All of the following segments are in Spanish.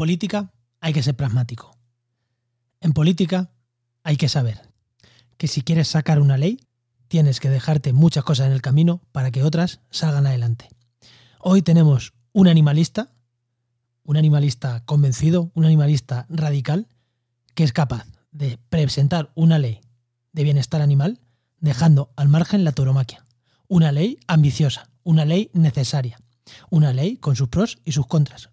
política hay que ser pragmático. En política hay que saber que si quieres sacar una ley, tienes que dejarte muchas cosas en el camino para que otras salgan adelante. Hoy tenemos un animalista, un animalista convencido, un animalista radical, que es capaz de presentar una ley de bienestar animal dejando al margen la tauromaquia. Una ley ambiciosa, una ley necesaria, una ley con sus pros y sus contras,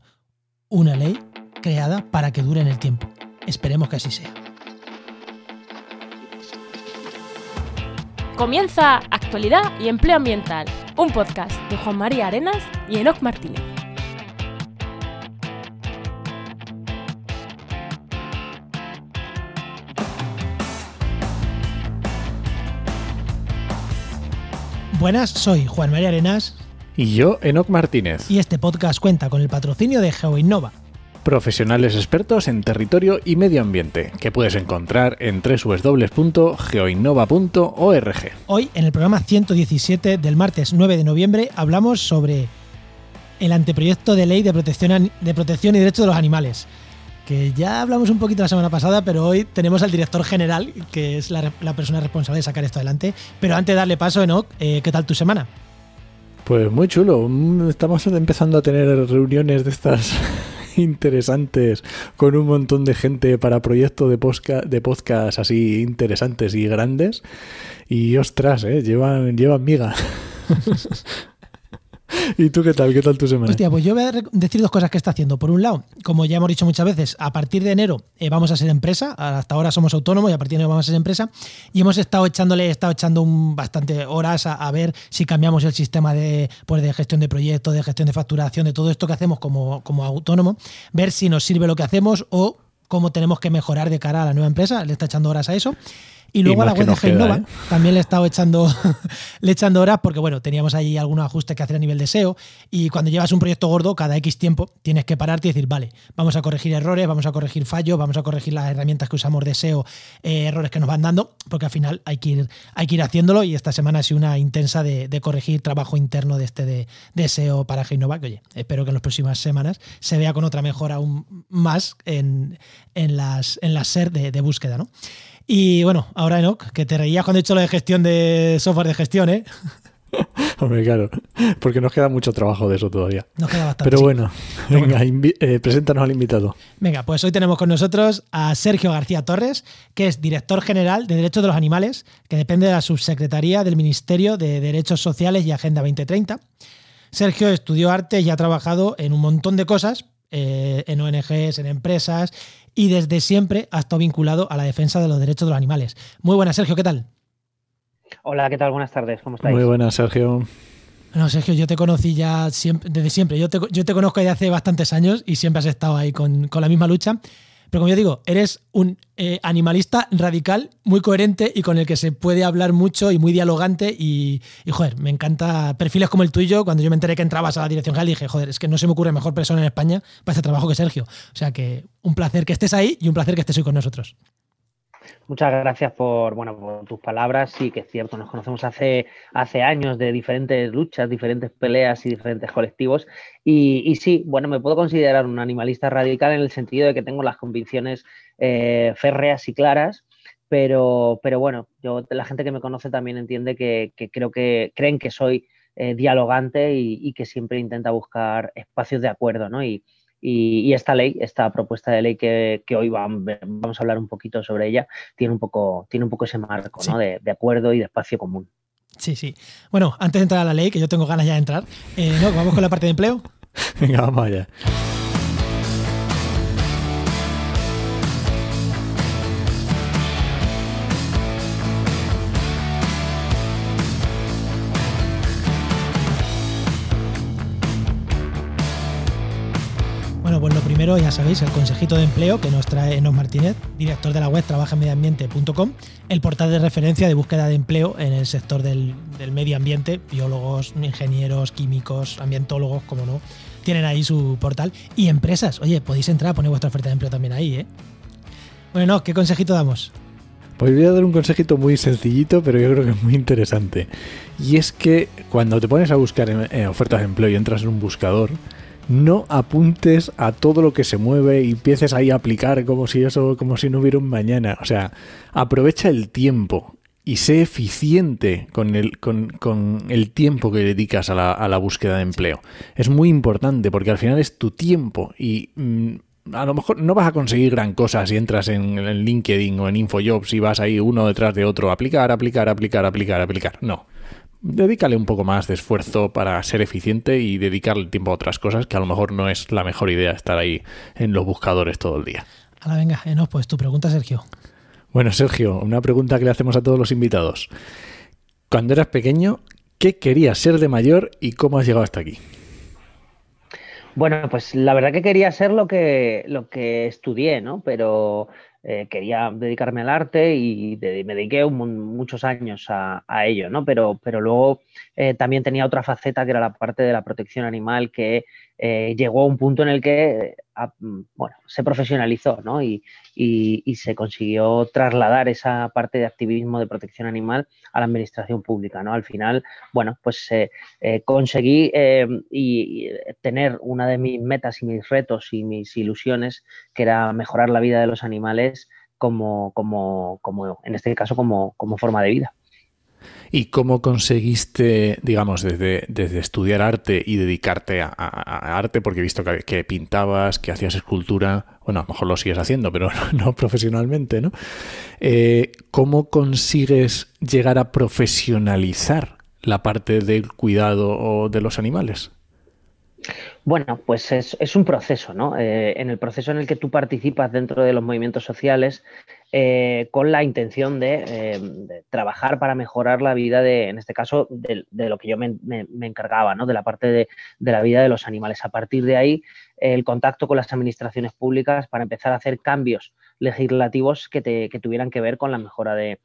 una ley creada para que dure en el tiempo. Esperemos que así sea. Comienza Actualidad y Empleo Ambiental, un podcast de Juan María Arenas y Enoc Martínez. Buenas, soy Juan María Arenas. Y yo, Enoc Martínez. Y este podcast cuenta con el patrocinio de GeoInnova, profesionales expertos en territorio y medio ambiente, que puedes encontrar en www.geoinnova.org. Hoy, en el programa 117 del martes 9 de noviembre, hablamos sobre el anteproyecto de ley de protección, de protección y derechos de los animales. Que ya hablamos un poquito la semana pasada, pero hoy tenemos al director general, que es la, persona responsable de sacar esto adelante. Pero antes de darle paso, Enoch, eh, ¿qué tal tu semana? Pues muy chulo. Estamos empezando a tener reuniones de estas interesantes con un montón de gente para proyectos de podcast, de podcast así interesantes y grandes. Y ostras, ¿eh? llevan, llevan miga. ¿Y tú qué tal? ¿Qué tal tu semana? Hostia, pues yo voy a decir dos cosas que está haciendo. Por un lado, como ya hemos dicho muchas veces, a partir de enero eh, vamos a ser empresa. Hasta ahora somos autónomos y a partir de enero vamos a ser empresa. Y hemos estado echándole, he estado echando un, bastante horas a, ver si cambiamos el sistema de, pues, de gestión de proyectos, de gestión de facturación, de todo esto que hacemos como, como autónomo, ver si nos sirve lo que hacemos o cómo tenemos que mejorar de cara a la nueva empresa. Le está echando horas a eso. Y luego a la web de Genova ¿eh? también le he estado echando, le echando horas porque, bueno, teníamos ahí algunos ajustes que hacer a nivel de SEO. Y cuando llevas un proyecto gordo, cada X tiempo tienes que pararte y decir, vale, vamos a corregir errores, vamos a corregir fallos, vamos a corregir las herramientas que usamos de SEO, eh, errores que nos van dando, porque al final hay que ir, hay que ir haciéndolo. Y esta semana ha sido una intensa de, corregir trabajo interno de este de, SEO para Genova, que oye, espero que en las próximas semanas se vea con otra mejora aún más en, las, en las SER de, de búsqueda, ¿no? Y bueno, ahora Enoch, que te reías cuando he hecho lo de gestión de software de gestión, ¿eh? Hombre, claro, porque nos queda mucho trabajo de eso todavía. Nos queda bastante. Pero bueno, venga, eh, preséntanos al invitado. Venga, pues hoy tenemos con nosotros a Sergio García Torres, que es director general de Derechos de los Animales, que depende de la subsecretaría del Ministerio de Derechos Sociales y Agenda 2030. Sergio estudió arte y ha trabajado en un montón de cosas, eh, en ONGs, en empresas y desde siempre ha estado vinculado a la defensa de los derechos de los animales. Muy buenas, Sergio, ¿qué tal? Hola, ¿qué tal? Buenas tardes, ¿cómo estáis? Muy buenas, Sergio. Bueno, Sergio, yo te conocí ya siempre, desde siempre. Yo te, yo te conozco desde hace bastantes años y siempre has estado ahí con, con la misma lucha. Pero como yo digo, eres un eh, animalista radical, muy coherente y con el que se puede hablar mucho y muy dialogante. Y, joder, me encanta perfiles como el tuyo. Cuando yo me enteré que entrabas a la dirección general, dije, joder, es que no se me ocurre mejor persona en España para este trabajo que Sergio. O sea que un placer que estés ahí y un placer que estés hoy con nosotros. Muchas gracias por, bueno, por tus palabras. Sí, que es cierto, nos conocemos hace, hace años de diferentes luchas, diferentes peleas y diferentes colectivos. Y, sí, bueno, me puedo considerar un animalista radical en el sentido de que tengo las convicciones eh, férreas y claras. Pero, pero bueno, yo, la gente que me conoce también entiende que, creo que creen que soy eh, dialogante y, y, que siempre intenta buscar espacios de acuerdo, ¿no? Y, y, esta ley, esta propuesta de ley que, hoy vamos, a hablar un poquito sobre ella, tiene un poco, tiene un poco ese marco de, acuerdo y de espacio común. Sí, sí. Bueno, antes de entrar a la ley, que yo tengo ganas ya de entrar, eh, ¿no? vamos con la parte de empleo. Venga, vamos allá. Ya sabéis, el consejito de empleo que nos trae Enos Martínez, director de la web trabajamediambiente.com, el portal de referencia de búsqueda de empleo en el sector del, medio ambiente, biólogos, ingenieros, químicos, ambientólogos, como no, tienen ahí su portal. Y empresas, oye, podéis entrar a poner vuestra oferta de empleo también ahí, ¿eh? Bueno, ¿qué consejito damos? Pues voy a dar un consejito muy sencillito, pero yo creo que es muy interesante. Y es que cuando te pones a buscar ofertas de empleo y entras en un buscador, no apuntes a todo lo que se mueve y empieces ahí a aplicar como si eso, como si no hubiera un mañana. O sea, aprovecha el tiempo y sé eficiente con el, con, con el tiempo que dedicas a la, a la, búsqueda de empleo. Es muy importante porque al final es tu tiempo y mm, a lo mejor no vas a conseguir gran cosa si entras en, en LinkedIn o en InfoJobs y vas ahí uno detrás de otro, aplicar, aplicar, aplicar, aplicar, aplicar. No dedícale un poco más de esfuerzo para ser eficiente y dedicarle tiempo a otras cosas que a lo mejor no es la mejor idea estar ahí en los buscadores todo el día. Ahora venga, no, pues tu pregunta, Sergio. Bueno, Sergio, una pregunta que le hacemos a todos los invitados. Cuando eras pequeño, ¿qué querías ser de mayor y cómo has llegado hasta aquí? Bueno, pues la verdad que quería ser lo que, lo que estudié, ¿no? Pero eh, quería dedicarme al arte y me dediqué muchos años a, ello, ¿no? Pero, pero luego eh, también tenía otra faceta que era la parte de la protección animal que eh, llegó a un punto en el que mm, bueno, se profesionalizó ¿no? y, se consiguió trasladar esa parte de activismo de protección animal a la administración pública. ¿no? Al final, bueno, pues conseguí y, tener una de mis metas y mis retos y mis ilusiones, que era mejorar la vida de los animales como, como, como en este caso, como, como forma de vida. ¿Y cómo conseguiste, digamos, desde, desde estudiar arte y dedicarte a, arte, porque he visto que, pintabas, que hacías escultura, bueno, a lo mejor lo sigues haciendo, pero no, profesionalmente, ¿no? Eh, ¿Cómo consigues llegar a profesionalizar la parte del cuidado de los animales? Bueno, pues es, un proceso, ¿no? Eh, en el proceso en el que tú participas dentro de los movimientos sociales eh, con la intención eh, de, trabajar para mejorar la vida de, en este caso, de, lo que yo me, encargaba, ¿no? De la parte de, la vida de los animales. A partir de ahí, el contacto con las administraciones públicas para empezar a hacer cambios legislativos que, tuvieran que ver con la mejora de,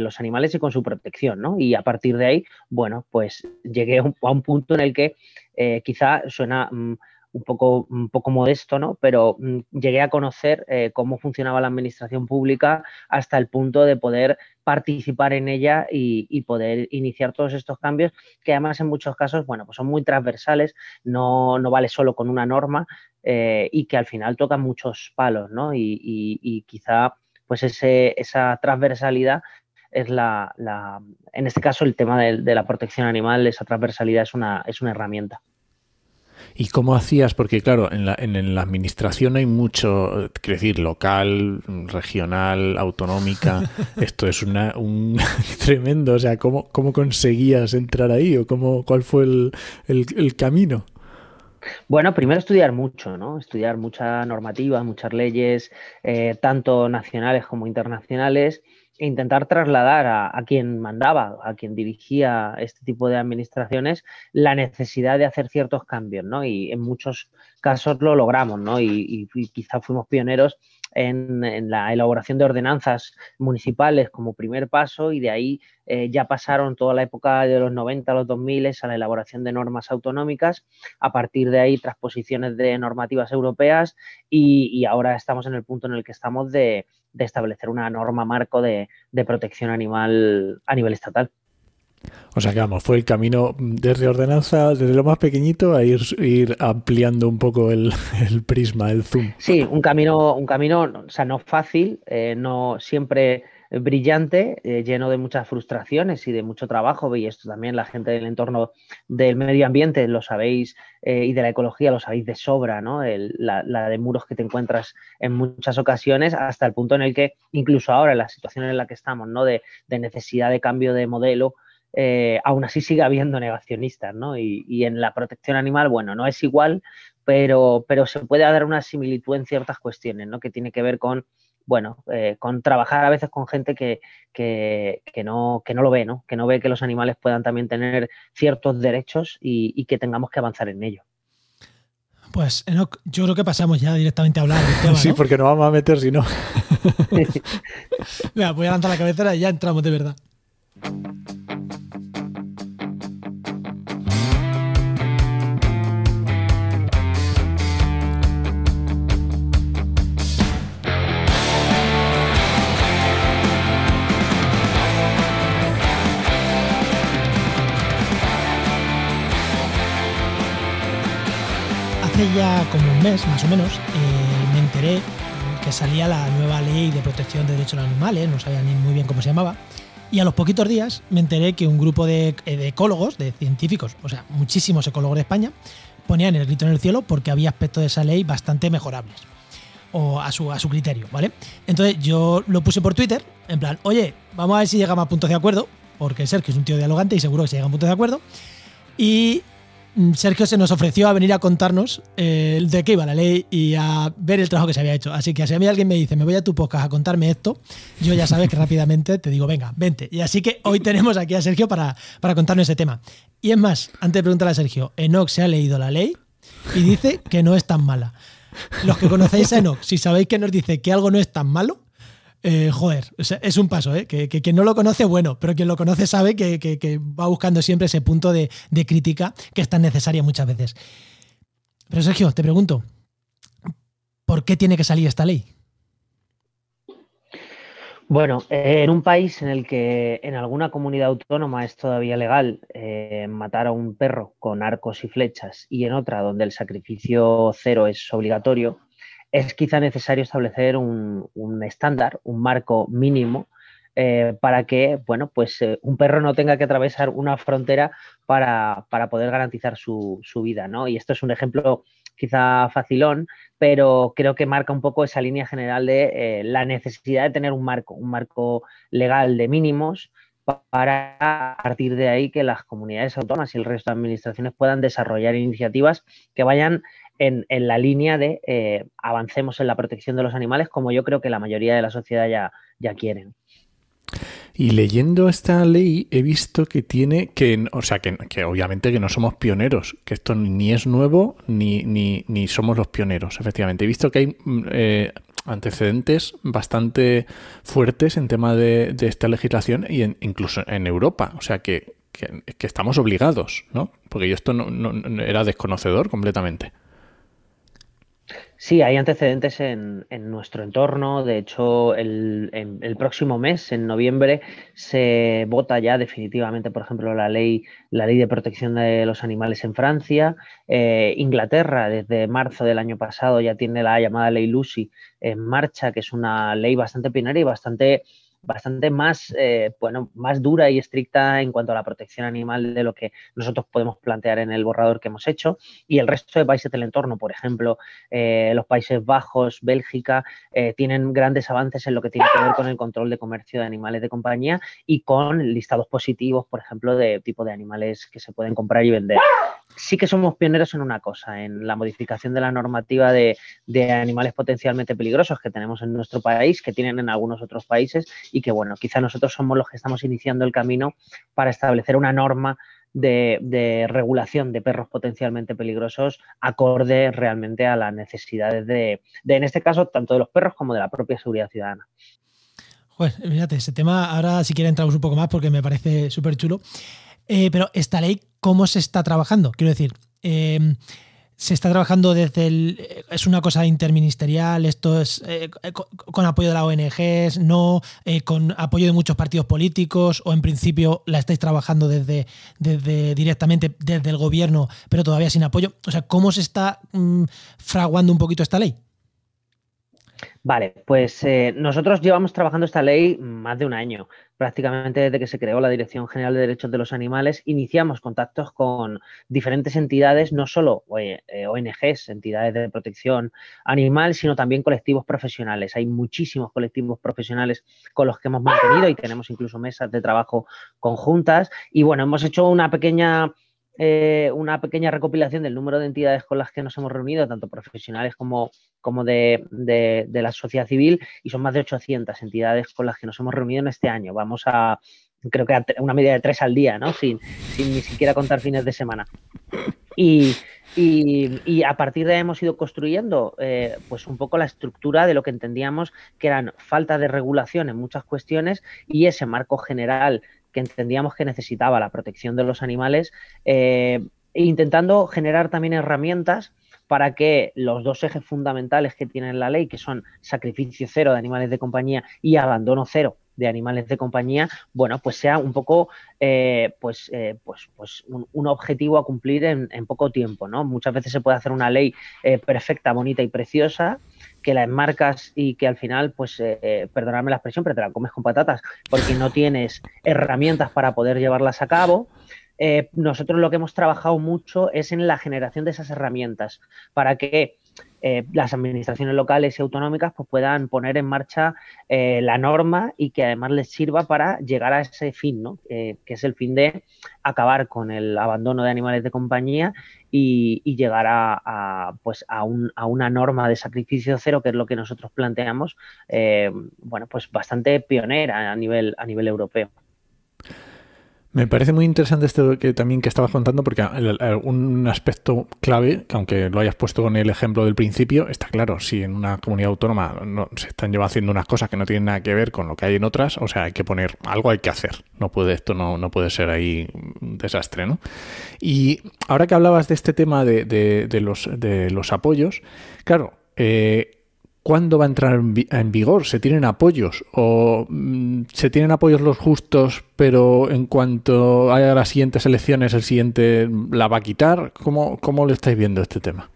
los animales y con su protección, ¿no? Y a partir de ahí, bueno, pues llegué a un, punto en el que eh, quizá suena mm, un poco, un poco modesto, ¿no? Pero mm, llegué a conocer eh, cómo funcionaba la administración pública hasta el punto de poder participar en ella y, poder iniciar todos estos cambios que además en muchos casos, bueno, pues son muy transversales, no, vale solo con una norma eh, y que al final tocan muchos palos, ¿no? Y, quizá pues ese, esa transversalidad es la, en este caso el tema de, de, la protección animal, esa transversalidad es una, es una herramienta. ¿Y cómo hacías? Porque claro, en la, en, la administración hay mucho, quiero decir, local, regional, autonómica. Esto es una, un tremendo. O sea, ¿cómo, ¿cómo conseguías entrar ahí o cómo, cuál fue el, el, camino? Bueno, primero estudiar mucho, ¿no? Estudiar mucha normativa, muchas leyes, eh, tanto nacionales como internacionales e intentar trasladar a, quien mandaba, a quien dirigía este tipo de administraciones, la necesidad de hacer ciertos cambios, ¿no? Y en muchos casos lo logramos, ¿no? Y, y, quizás fuimos pioneros en, la elaboración de ordenanzas municipales como primer paso y de ahí eh, ya pasaron toda la época de los 90 a los 2000 a la elaboración de normas autonómicas, a partir de ahí transposiciones de normativas europeas y ahora estamos en el punto en el que estamos de, de establecer una norma marco de, protección animal a nivel estatal. O sea que vamos, fue el camino desde ordenanza, desde lo más pequeñito, a ir, ir ampliando un poco el, prisma, el zoom. Sí, un camino, un camino, o sea, no fácil, eh, no siempre brillante, eh, lleno de muchas frustraciones y de mucho trabajo, y esto también la gente del entorno del medio ambiente lo sabéis eh, y de la ecología lo sabéis de sobra, ¿no? la, de muros que te encuentras en muchas ocasiones, hasta el punto en el que incluso ahora, en la situación en la que estamos, ¿no? De, necesidad de cambio de modelo, eh, aún así sigue habiendo negacionistas, ¿no? Y, y, en la protección animal, bueno, no es igual, pero, pero se puede dar una similitud en ciertas cuestiones, ¿no? Que tiene que ver con bueno, eh, con trabajar a veces con gente que, no, que no lo ve, ¿no? Que no ve que los animales puedan también tener ciertos derechos y, que tengamos que avanzar en ello. Pues, Enoch, yo creo que pasamos ya directamente a hablar del tema. Sí, porque nos vamos a meter si no. voy a lanzar la cabecera y ya entramos de verdad. Hace ya como un mes, más o menos, eh, me enteré que salía la nueva ley de protección de derechos de los animales, no sabía ni muy bien cómo se llamaba. Y a los poquitos días me enteré que un grupo de, de ecólogos, de científicos, o sea, muchísimos ecólogos de España, ponían el grito en el cielo porque había aspectos de esa ley bastante mejorables. O a su, a su criterio, ¿vale? Entonces yo lo puse por Twitter, en plan, oye, vamos a ver si llegamos a puntos de acuerdo, porque Sergio es un tío dialogante y seguro que se llega a puntos de acuerdo. Y Sergio se nos ofreció a venir a contarnos eh, de qué iba la ley y a ver el trabajo que se había hecho. Así que si a mí alguien me dice, me voy a tu podcast a contarme esto, yo ya sabes que rápidamente te digo, venga, vente. Y así que hoy tenemos aquí a Sergio para, para contarnos ese tema. Y es más, antes de preguntarle a Sergio, Enoch se ha leído la ley y dice que no es tan mala. Los que conocéis a Enoch, si sabéis que nos dice que algo no es tan malo, eh, joder, es un paso, ¿eh? que, quien no lo conoce, bueno, pero quien lo conoce sabe que, va buscando siempre ese punto de, crítica que es tan necesaria muchas veces. Pero Sergio, te pregunto, ¿por qué tiene que salir esta ley? Bueno, en un país en el que en alguna comunidad autónoma es todavía legal eh, matar a un perro con arcos y flechas y en otra donde el sacrificio cero es obligatorio, es quizá necesario establecer un, estándar, un marco mínimo eh, para que, bueno, pues eh, un perro no tenga que atravesar una frontera para, poder garantizar su, su, vida, ¿no? Y esto es un ejemplo quizá facilón, pero creo que marca un poco esa línea general de eh, la necesidad de tener un marco, un marco legal de mínimos para a partir de ahí que las comunidades autónomas y el resto de administraciones puedan desarrollar iniciativas que vayan en, la línea de eh, avancemos en la protección de los animales, como yo creo que la mayoría de la sociedad ya, ya quieren. Y leyendo esta ley he visto que tiene que, o sea, que, obviamente que no somos pioneros, que esto ni es nuevo ni, ni, ni somos los pioneros, efectivamente. He visto que hay mm, eh, antecedentes bastante fuertes en tema de, esta legislación y incluso en Europa, o sea que, que, estamos obligados, ¿no? Porque yo esto no era desconocedor completamente. Sí, hay antecedentes en, nuestro entorno. De hecho, el, próximo mes, en noviembre, se vota ya definitivamente, por ejemplo, la ley, la ley de protección de los animales en Francia. Eh, Inglaterra, desde marzo del año pasado, ya tiene la llamada ley Lucy en marcha, que es una ley bastante pionera y bastante bastante más, eh, bueno, más dura y estricta en cuanto a la protección animal de lo que nosotros podemos plantear en el borrador que hemos hecho. Y el resto de países del entorno, por ejemplo, eh, los Países Bajos, Bélgica, eh, tienen grandes avances en lo que tiene que ver con el control de comercio de animales de compañía y con listados positivos, por ejemplo, de tipo de animales que se pueden comprar y vender sí que somos pioneros en una cosa, en la modificación de la normativa de, animales potencialmente peligrosos que tenemos en nuestro país, que tienen en algunos otros países y que, bueno, quizá nosotros somos los que estamos iniciando el camino para establecer una norma de, regulación de perros potencialmente peligrosos acorde realmente a las necesidades de, de, en este caso, tanto de los perros como de la propia seguridad ciudadana. Joder, fíjate, ese tema, ahora si quiere entramos un poco más porque me parece súper chulo. Eh, pero esta ley, ¿cómo se está trabajando? Quiero decir, eh, se está trabajando desde el. Es una cosa interministerial, esto es eh, con, apoyo de la ONG, no con apoyo de muchos partidos políticos, o en principio la estáis trabajando desde, desde directamente desde el gobierno, pero todavía sin apoyo. O sea, ¿cómo se está mm, fraguando un poquito esta ley? Vale, pues eh, nosotros llevamos trabajando esta ley más de un año. Prácticamente desde que se creó la Dirección General de Derechos de los Animales, iniciamos contactos con diferentes entidades, no solo eh, ONGs, entidades de protección animal, sino también colectivos profesionales. Hay muchísimos colectivos profesionales con los que hemos mantenido y tenemos incluso mesas de trabajo conjuntas. Y bueno, hemos hecho una pequeña eh, una pequeña recopilación del número de entidades con las que nos hemos reunido, tanto profesionales como, como de, la sociedad civil, y son más de 800 entidades con las que nos hemos reunido en este año. Vamos a, creo que a una media de tres al día, ¿no? Sin, ni siquiera contar fines de semana. Y, a partir de ahí hemos ido construyendo eh, pues un poco la estructura de lo que entendíamos que eran falta de regulación en muchas cuestiones y ese marco general que entendíamos que necesitaba la protección de los animales, eh, intentando generar también herramientas para que los dos ejes fundamentales que tiene la ley, que son sacrificio cero de animales de compañía y abandono cero de animales de compañía, bueno, pues sea un poco eh, pues, eh, pues, pues un, objetivo a cumplir en, poco tiempo, ¿no? Muchas veces se puede hacer una ley eh, perfecta, bonita y preciosa, que la enmarcas y que al final, pues, perdonadme la expresión, pero te la comes con patatas, porque no tienes herramientas para poder llevarlas a cabo. nosotros lo que hemos trabajado mucho es en la generación de esas herramientas para que eh, las administraciones locales y autonómicas pues, puedan poner en marcha eh, la norma y que además les sirva para llegar a ese fin, ¿no? que es el fin de acabar con el abandono de animales de compañía y, llegar a, pues a, una norma de sacrificio cero, que es lo que nosotros planteamos, eh, bueno, pues bastante pionera a nivel, a nivel europeo. Me parece muy interesante esto que también que estabas contando, porque un aspecto clave, que aunque lo hayas puesto con el ejemplo del principio, está claro, si en una comunidad autónoma no, se están llevando haciendo unas cosas que no tienen nada que ver con lo que hay en otras, o sea, hay que poner, algo hay que hacer. No puede, esto no, no puede ser ahí un desastre, ¿no? Y ahora que hablabas de este tema de, de, los, de los apoyos, claro, eh, ¿Cuándo va a entrar en vigor? ¿Se tienen apoyos? ¿O mm, se tienen apoyos los justos, pero en cuanto haya las siguientes elecciones, el siguiente la va a quitar? ¿Cómo, cómo lo estáis viendo este tema?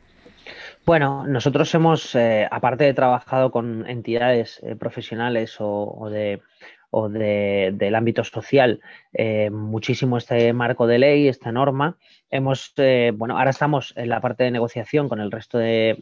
Bueno, nosotros hemos, eh, aparte de trabajado con entidades eh, profesionales o, de, o del ámbito social, eh, muchísimo este marco de ley, esta norma. Hemos, eh, bueno, ahora estamos en la parte de negociación con el resto de,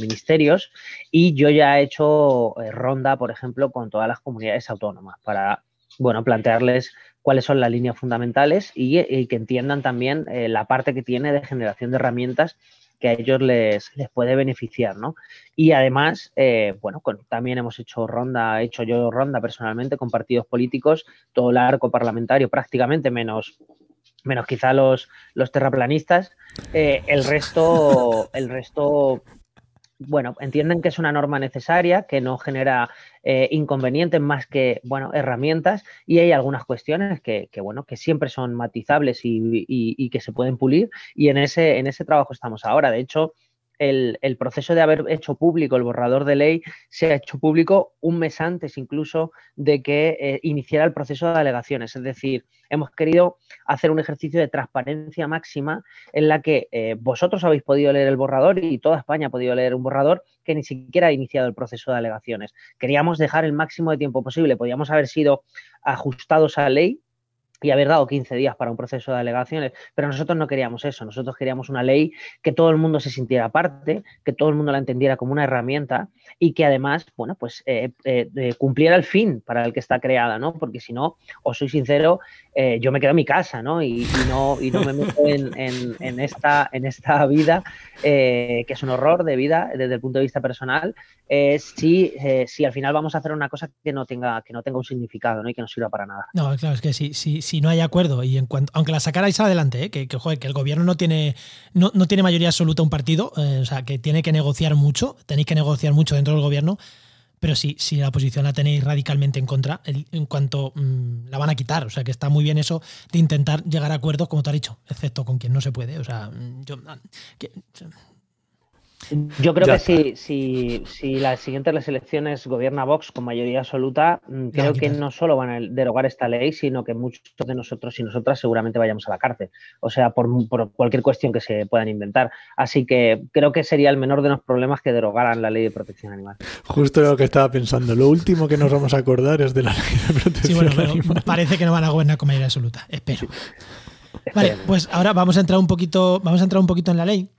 ministerios y yo ya he hecho eh, ronda, por ejemplo, con todas las comunidades autónomas para, bueno, plantearles cuáles son las líneas fundamentales y, que entiendan también la parte que tiene de generación de herramientas que a ellos les, les puede beneficiar, ¿no? Y además, eh, bueno, también hemos hecho ronda, he hecho yo ronda personalmente con partidos políticos, todo el arco parlamentario prácticamente, menos menos quizá los, los terraplanistas, eh, el resto, el resto bueno, entienden que es una norma necesaria, que no genera eh, inconvenientes más que, bueno, herramientas y hay algunas cuestiones que, bueno, que siempre son matizables y, que se pueden pulir y en ese, en ese trabajo estamos ahora. De hecho, el, proceso de haber hecho público el borrador de ley se ha hecho público un mes antes incluso de que eh, iniciara el proceso de alegaciones. Es decir, hemos querido hacer un ejercicio de transparencia máxima en la que eh, vosotros habéis podido leer el borrador y toda España ha podido leer un borrador que ni siquiera ha iniciado el proceso de alegaciones. Queríamos dejar el máximo de tiempo posible. Podíamos haber sido ajustados a ley y haber dado 15 días para un proceso de alegaciones, pero nosotros no queríamos eso, nosotros queríamos una ley que todo el mundo se sintiera parte, que todo el mundo la entendiera como una herramienta y que además, bueno, pues eh, eh, cumpliera el fin para el que está creada, ¿no? Porque si no, os soy sincero, eh, yo me quedo en mi casa, ¿no? Y, no, y no me meto en, esta, en esta vida, que es un horror de vida desde el punto de vista personal, si, si al final vamos a hacer una cosa que no tenga, que no tenga un significado, ¿no? Y que no sirva para nada. No, claro, es que sí, sí si no hay acuerdo y en cuanto, aunque la sacarais adelante, ¿eh? que, que, el gobierno no tiene, no, tiene mayoría absoluta un partido, eh, o sea, que tiene que negociar mucho, tenéis que negociar mucho dentro del gobierno, pero si, si la posición la tenéis radicalmente en contra, en cuanto mm, la van a quitar, o sea, que está muy bien eso de intentar llegar a acuerdos, como te has dicho, excepto con quien no se puede, o sea, yo... Ah, yo creo que si, si, si las siguientes elecciones gobierna Vox con mayoría absoluta, mm, creo que no solo van a derogar esta ley, sino que muchos de nosotros y nosotras seguramente vayamos a la cárcel. O sea, por, cualquier cuestión que se puedan inventar. Así que creo que sería el menor de los problemas que derogaran la ley de protección animal. Justo lo que estaba pensando. Lo último que nos vamos a acordar es de la ley de protección sí, bueno, Parece que no van a gobernar con mayoría absoluta. Espero. Vale, pues ahora vamos a entrar un poquito, vamos a entrar un poquito en la ley.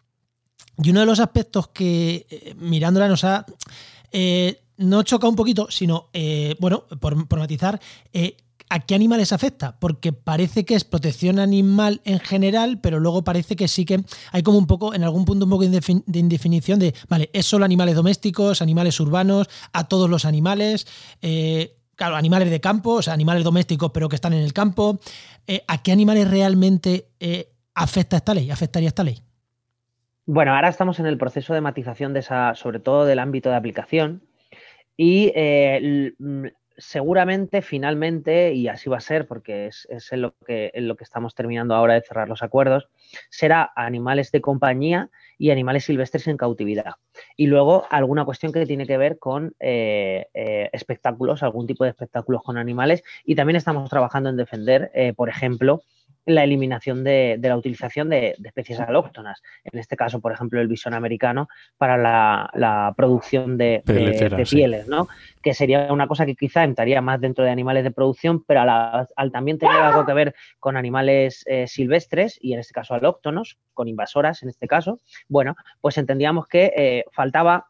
Y uno de los aspectos que eh, mirándola nos ha eh, no choca un poquito, sino, eh, bueno, por, matizar, ¿a qué animales afecta? Porque parece que es protección animal en general, pero luego parece que sí que hay como un poco, en algún punto, un poco de indefinición de, vale, es solo animales domésticos, animales urbanos, a todos los animales. claro, animales de campo, o sea, animales domésticos pero que están en el campo. ¿A qué animales realmente afecta esta ley? ¿Afectaría esta ley? Bueno, ahora estamos en el proceso de matización de esa, sobre todo del ámbito de aplicación. Y eh, seguramente, finalmente, y así va a ser, porque es, en, lo que, lo que estamos terminando ahora de cerrar los acuerdos, será animales de compañía y animales silvestres en cautividad. Y luego alguna cuestión que tiene que ver con eh, eh, espectáculos, algún tipo de espectáculos con animales. Y también estamos trabajando en defender, por ejemplo, la eliminación de, la utilización de, especies alóctonas. En este caso, por ejemplo, el bisón americano para la, producción de, pieles, ¿no? Que sería una cosa que quizá entraría más dentro de animales de producción, pero al también tener algo que ver con animales eh, silvestres y en este caso alóctonos, con invasoras en este caso, bueno, pues entendíamos que eh, faltaba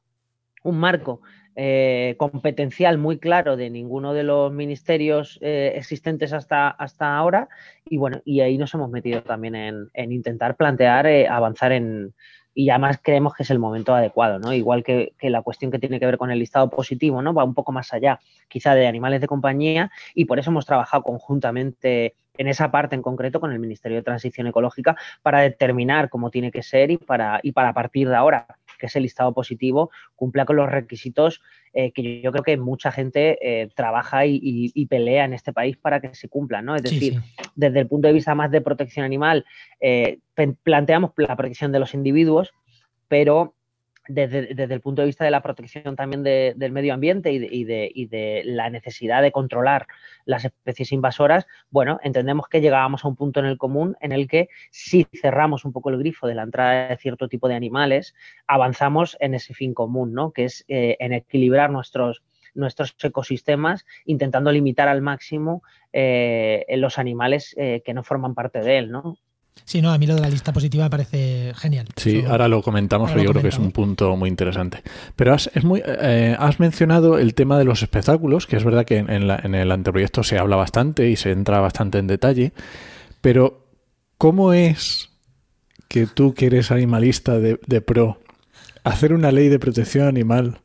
un marco eh, competencial muy claro de ninguno de los ministerios eh, existentes hasta, hasta ahora y bueno, y ahí nos hemos metido también en, intentar plantear eh, avanzar en, y además creemos que es el momento adecuado, ¿no? Igual que, la cuestión que tiene que ver con el listado positivo, ¿no? Va un poco más allá, quizá de animales de compañía, y por eso hemos trabajado conjuntamente en esa parte en concreto con el Ministerio de Transición Ecológica para determinar cómo tiene que ser y para, y para partir de ahora que ese listado positivo cumpla con los requisitos eh, que yo, creo que mucha gente eh, trabaja y, pelea en este país para que se cumplan, ¿no? Es decir, desde el punto de vista más de protección animal, eh, planteamos la protección de los individuos, pero desde, el punto de vista de la protección también del medio ambiente y de, la necesidad de controlar las especies invasoras, bueno, entendemos que llegábamos a un punto en el común en el que si cerramos un poco el grifo de la entrada de cierto tipo de animales, avanzamos en ese fin común, ¿no? Que es eh, en equilibrar nuestros nuestros ecosistemas, intentando limitar al máximo eh, los animales eh, que no forman parte de él, ¿no? Sí, no, a mí lo de la lista positiva me parece genial. Sí, ahora lo comentamos, pero yo creo que es un punto muy interesante. Pero has, es muy, eh, has mencionado el tema de los espectáculos, que es verdad que en, en el anteproyecto se habla bastante y se entra bastante en detalle, pero ¿cómo es que tú que eres animalista de, de pro, hacer una ley de protección animal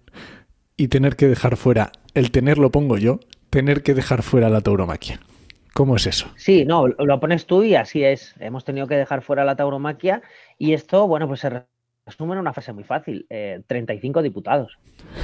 y tener que dejar fuera, el tener lo pongo yo, tener que dejar fuera la tauromaquia? ¿Cómo es eso? Sí, no, lo pones tú y así es. Hemos tenido que dejar fuera la tauromaquia y esto, bueno, pues se resume en una frase muy fácil. 35 eh, diputados.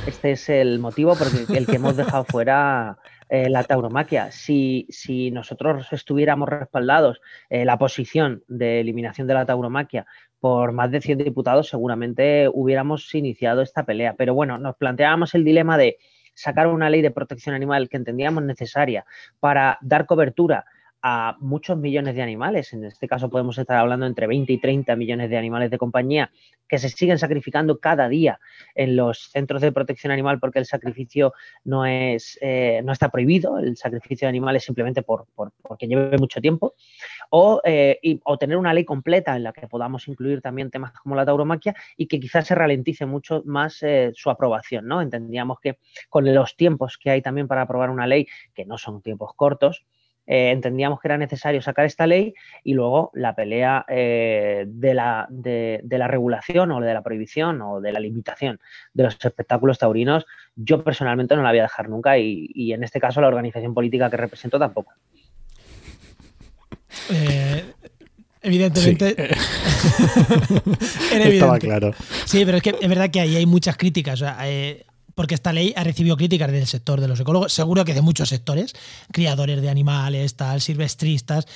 Este es el motivo por el que hemos dejado fuera eh, la tauromaquia. Si, si, nosotros estuviéramos respaldados en la posición de eliminación de la tauromaquia por más de 100 diputados, seguramente hubiéramos iniciado esta pelea. Pero bueno, nos planteábamos el dilema de sacar una ley de protección animal que entendíamos necesaria para dar cobertura a muchos millones de animales, en este caso podemos estar hablando entre 20 y 30 millones de animales de compañía que se siguen sacrificando cada día en los centros de protección animal porque el sacrificio no, es, eh, no está prohibido, el sacrificio de animales simplemente por, porque lleve mucho tiempo, o, eh, tener una ley completa en la que podamos incluir también temas como la tauromaquia y que quizás se ralentice mucho más eh, su aprobación. ¿no? Entendíamos que con los tiempos que hay también para aprobar una ley, que no son tiempos cortos, eh, entendíamos que era necesario sacar esta ley y luego la pelea de, la, de, la regulación o de la prohibición o de la limitación de los espectáculos taurinos, yo personalmente no la voy a dejar nunca y, en este caso la organización política que represento tampoco. Eh, evidentemente. Estaba claro. Sí, pero es que es verdad que ahí hay muchas críticas. O sea, porque esta ley ha recibido críticas del sector de los ecólogos, seguro que de muchos sectores, criadores de animales, tal, silvestristas,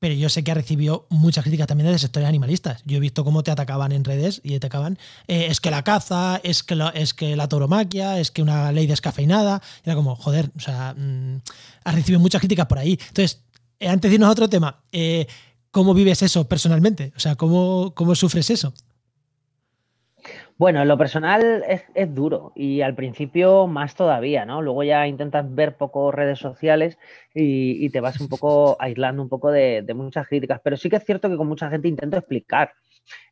pero yo sé que ha recibido muchas críticas también de sectores animalistas. Yo he visto cómo te atacaban en redes y te atacaban, eh, es que la caza, es que, es que la tauromaquia, es que una ley descafeinada. Era como, joder, o sea, mm, ha recibido muchas críticas por ahí. Entonces, eh, antes de irnos a otro tema, eh, ¿cómo vives eso personalmente? O sea, ¿cómo, cómo sufres eso? Bueno, lo personal es, duro y al principio más todavía, ¿no? Luego ya intentas ver poco redes sociales y, te vas un poco aislando un poco de, muchas críticas, pero sí que es cierto que con mucha gente intento explicar.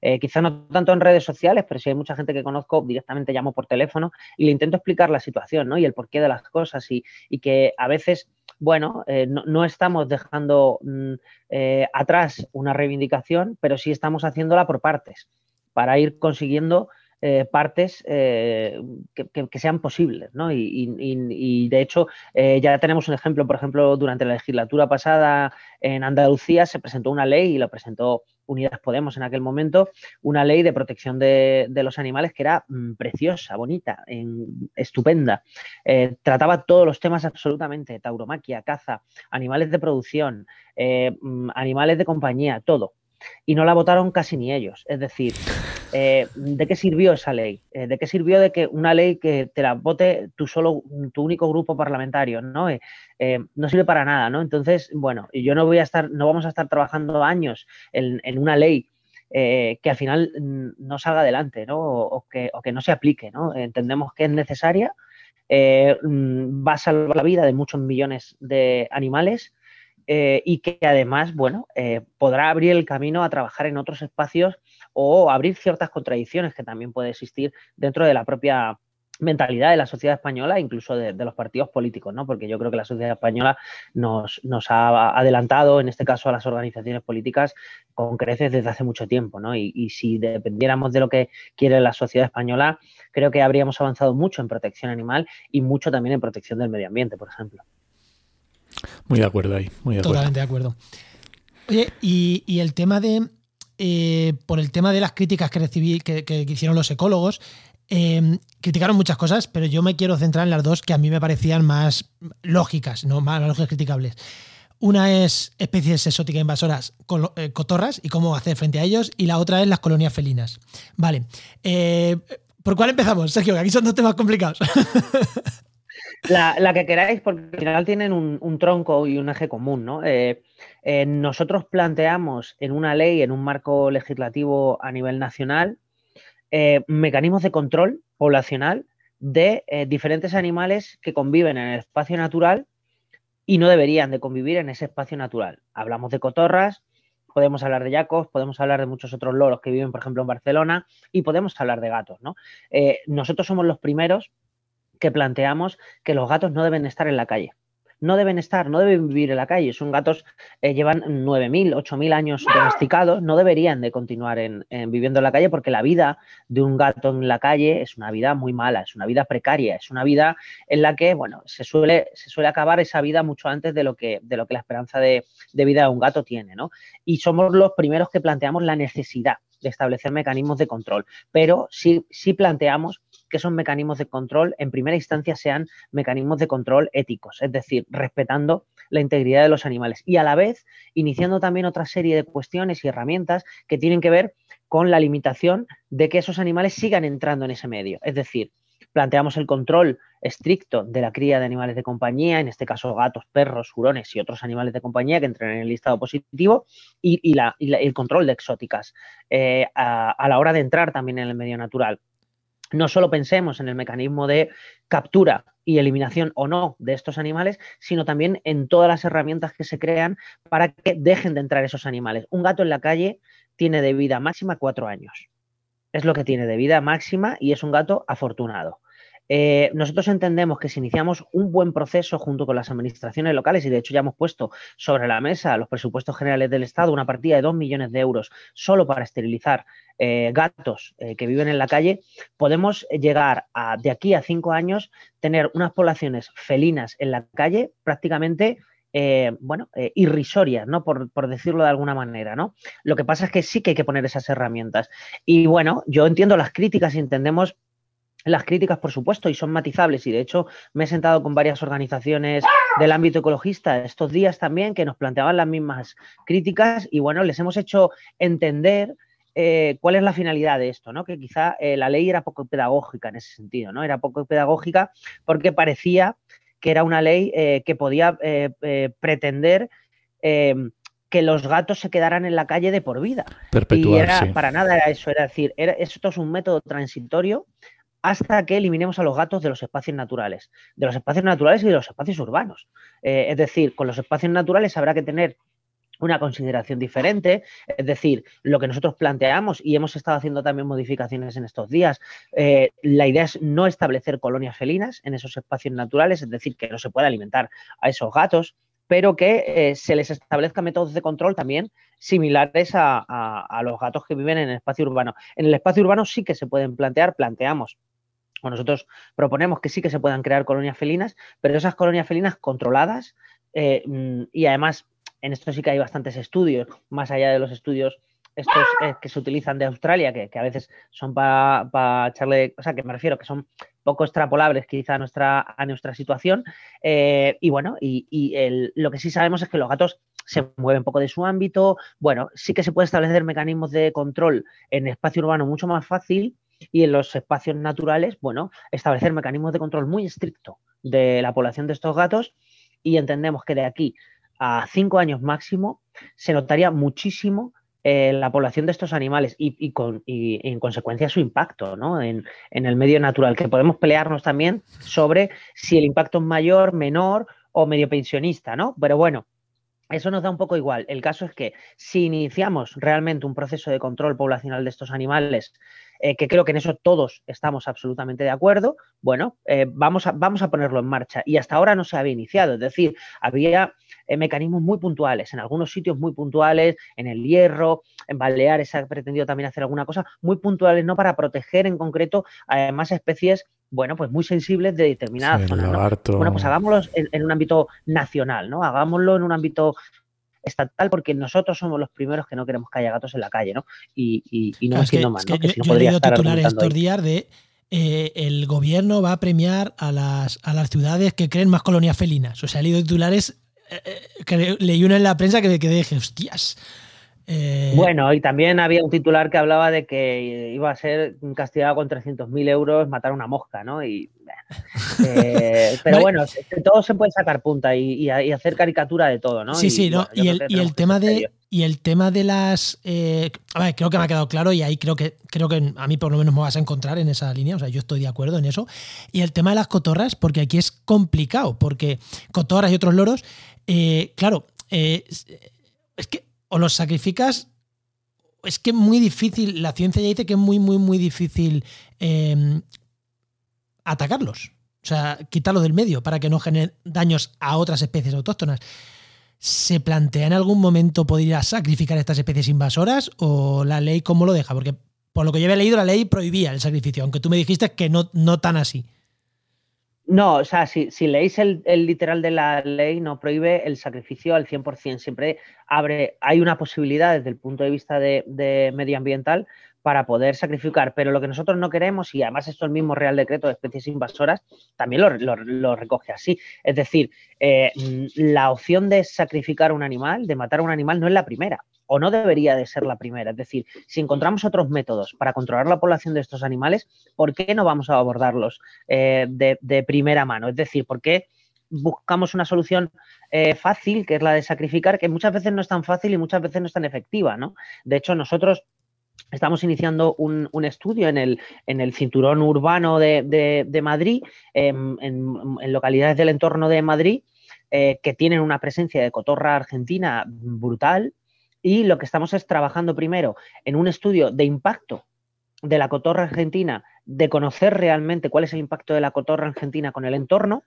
Eh, quizá no tanto en redes sociales, pero si hay mucha gente que conozco, directamente llamo por teléfono y le intento explicar la situación, ¿no? Y el porqué de las cosas y, que a veces bueno, eh, no, estamos dejando mm, eh, atrás una reivindicación, pero sí estamos haciéndola por partes para ir consiguiendo eh, partes eh, que, sean posibles, ¿no? Y, de hecho, eh, ya tenemos un ejemplo, por ejemplo, durante la legislatura pasada en Andalucía se presentó una ley y lo presentó Unidas Podemos en aquel momento, una ley de protección de, los animales que era mm, preciosa, bonita, estupenda. trataba todos los temas absolutamente, tauromaquia, caza, animales de producción, mm, animales de compañía, todo y no la votaron casi ni ellos. Es decir, eh, ¿de qué sirvió esa ley? Eh, ¿De qué sirvió de que una ley que te la vote tu solo, tu único grupo parlamentario? ¿no? Eh, no sirve para nada, ¿no? Entonces, bueno, yo no voy a estar, no vamos a estar trabajando años en, una ley que al final no salga adelante, ¿no? O, que, no se aplique, ¿no? Entendemos que es necesaria, va a salvar la vida de muchos millones de animales y que además, bueno, podrá abrir el camino a trabajar en otros espacios o abrir ciertas contradicciones que también puede existir dentro de la propia mentalidad de la sociedad española, incluso de, los partidos políticos, ¿no? Porque yo creo que la sociedad española nos, ha adelantado, en este caso a las organizaciones políticas, con creces desde hace mucho tiempo, ¿no? Y, y, si dependiéramos de lo que quiere la sociedad española, creo que habríamos avanzado mucho en protección animal y mucho también en protección del medio ambiente, por ejemplo. Muy de acuerdo ahí, muy de acuerdo. Totalmente de acuerdo. Oye, y, el tema de. Eh, por el tema de las críticas que recibí, que, hicieron los ecólogos, em, criticaron muchas cosas, pero yo me quiero centrar en las dos que a mí me parecían más lógicas, no más lógicas criticables. Una es especies exóticas invasoras, eh, cotorras y cómo hacer frente a ellos, y la otra es las colonias felinas. Vale. Eh, ¿Por cuál empezamos, Sergio? Aquí son dos temas complicados. La, que queráis, porque al final tienen un, tronco y un eje común, ¿no? Eh, nosotros planteamos en una ley, en un marco legislativo a nivel nacional, eh, mecanismos de control poblacional de diferentes animales que conviven en el espacio natural y no deberían de convivir en ese espacio natural. Hablamos de cotorras, podemos hablar de yacos, podemos hablar de muchos otros loros que viven, por ejemplo, en Barcelona, y podemos hablar de gatos, ¿no? nosotros somos los primeros que planteamos que los gatos no deben estar en la calle. No deben estar, no deben vivir en la calle. Son gatos, eh, llevan 9.000, 8.000 años domesticados, no deberían de continuar en, viviendo en la calle porque la vida de un gato en la calle es una vida muy mala, es una vida precaria, es una vida en la que, bueno, se suele, se suele acabar esa vida mucho antes de lo que, de lo que la esperanza de, de vida de un gato tiene, ¿no? Y somos los primeros que planteamos la necesidad de establecer mecanismos de control, pero sí, sí planteamos que esos mecanismos de control en primera instancia sean mecanismos de control éticos, es decir, respetando la integridad de los animales y a la vez iniciando también otra serie de cuestiones y herramientas que tienen que ver con la limitación de que esos animales sigan entrando en ese medio. Es decir, planteamos el control estricto de la cría de animales de compañía, en este caso gatos, perros, hurones y otros animales de compañía que entren en el listado positivo, y, el control de exóticas eh, a, la hora de entrar también en el medio natural no solo pensemos en el mecanismo de captura y eliminación o no de estos animales, sino también en todas las herramientas que se crean para que dejen de entrar esos animales. Un gato en la calle tiene de vida máxima cuatro años. Es lo que tiene de vida máxima y es un gato afortunado. Eh, nosotros entendemos que si iniciamos un buen proceso junto con las administraciones locales, y de hecho ya hemos puesto sobre la mesa los presupuestos generales del Estado una partida de dos millones de euros solo para esterilizar eh, gatos eh, que viven en la calle, podemos llegar a, de aquí a cinco años, tener unas poblaciones felinas en la calle prácticamente bueno, irrisorias, ¿no? Por, por, decirlo de alguna manera, ¿no? Lo que pasa es que sí que hay que poner esas herramientas. Y bueno, yo entiendo las críticas y entendemos las críticas, por supuesto, y son matizables. Y de hecho, me he sentado con varias organizaciones del ámbito ecologista estos días también que nos planteaban las mismas críticas. Y bueno, les hemos hecho entender eh, cuál es la finalidad de esto, ¿no? Que quizá eh, la ley era poco pedagógica en ese sentido, ¿no? Era poco pedagógica porque parecía que era una ley eh, que podía pretender que los gatos se quedaran en la calle de por vida. y era, para nada era eso, era decir, era, esto es un método transitorio hasta que eliminemos a los gatos de los espacios naturales, de los espacios naturales y de los espacios urbanos. Eh, es decir, con los espacios naturales habrá que tener una consideración diferente, es decir, lo que nosotros planteamos y hemos estado haciendo también modificaciones en estos días, eh, la idea es no establecer colonias felinas en esos espacios naturales, es decir, que no se pueda alimentar a esos gatos, pero que eh, se les establezcan métodos de control también similares a, los gatos que viven en el espacio urbano. En el espacio urbano sí que se pueden plantear, planteamos o nosotros proponemos que sí que se puedan crear colonias felinas, pero esas colonias felinas controladas eh, mm, y además en esto sí que hay bastantes estudios, más allá de los estudios estos eh, que se utilizan de Australia, que, a veces son para echarle, o sea, que me refiero que son poco extrapolables quizá a nuestra, a nuestra situación. Eh, y bueno, y, lo que sí sabemos es que los gatos se mueven poco de su ámbito. Bueno, sí que se puede establecer mecanismos de control en espacio urbano mucho más fácil y en los espacios naturales, bueno, establecer mecanismos de control muy estricto de la población de estos gatos y entendemos que de aquí a cinco años máximo se notaría muchísimo eh, la población de estos animales y, con, en consecuencia su impacto en, el medio natural, que podemos pelearnos también sobre si el impacto es mayor, menor o medio pensionista, ¿no? Pero bueno, eso nos da un poco igual. El caso es que si iniciamos realmente un proceso de control poblacional de estos animales, eh, que creo que en eso todos estamos absolutamente de acuerdo, bueno, eh, vamos, a, vamos a ponerlo en marcha. Y hasta ahora no se había iniciado, es decir, había eh, mecanismos muy puntuales, en algunos sitios muy puntuales, en el Hierro, en Baleares se ha pretendido también hacer alguna cosa, muy puntuales, no para proteger en concreto además especies bueno, pues muy sensibles de determinadas zonas. Bueno, pues hagámoslo en, un ámbito nacional, ¿no? Hagámoslo en un ámbito estatal porque nosotros somos los primeros que no queremos que haya gatos en la calle, ¿no? Y, no entiendo más, ¿no? Que yo, he leído titulares estos días de eh, el gobierno va a premiar a las, a las ciudades que creen más colonias felinas. O sea, he leído titulares eh, eh, que leí una en la prensa que, que dije, hostias, eh, bueno, y también había un titular que hablaba de que iba a ser castigado con 300.000 euros matar una mosca, ¿no? Y, eh, pero bueno, todo se puede sacar punta y, y, hacer caricatura de todo, ¿no? Sí, sí, no, y, el, y el tema de y el tema de las eh, a ver, creo que me ha quedado claro y ahí creo que creo que a mí por lo menos me vas a encontrar en esa línea, o sea, yo estoy de acuerdo en eso. Y el tema de las cotorras, porque aquí es complicado, porque cotorras y otros loros, claro, es que o los sacrificas. Es que es muy difícil, la ciencia ya dice que es muy, muy, muy difícil em, atacarlos. O sea, quitarlos del medio para que no generen daños a otras especies autóctonas. ¿Se plantea en algún momento poder sacrificar estas especies invasoras o la ley cómo lo deja? Porque por lo que yo había leído, la ley prohibía el sacrificio, aunque tú me dijiste que no, no tan así. No, o sea, si, leéis el, literal de la ley, no prohíbe el sacrificio al 100%. Siempre abre, hay una posibilidad desde el punto de vista de, de medioambiental para poder sacrificar. Pero lo que nosotros no queremos, y además esto el mismo Real Decreto de Especies Invasoras también lo, recoge así. Es decir, eh, la opción de sacrificar un animal, de matar a un animal, no es la primera o no debería de ser la primera. Es decir, si encontramos otros métodos para controlar la población de estos animales, ¿por qué no vamos a abordarlos eh, de, primera mano? Es decir, ¿por qué buscamos una solución eh, fácil, que es la de sacrificar, que muchas veces no es tan fácil y muchas veces no es tan efectiva? ¿no? De hecho, nosotros Estamos iniciando un, estudio en el, en el, cinturón urbano de, Madrid, en, localidades del entorno de Madrid, eh, que tienen una presencia de cotorra argentina brutal. Y lo que estamos es trabajando primero en un estudio de impacto de la cotorra argentina, de conocer realmente cuál es el impacto de la cotorra argentina con el entorno,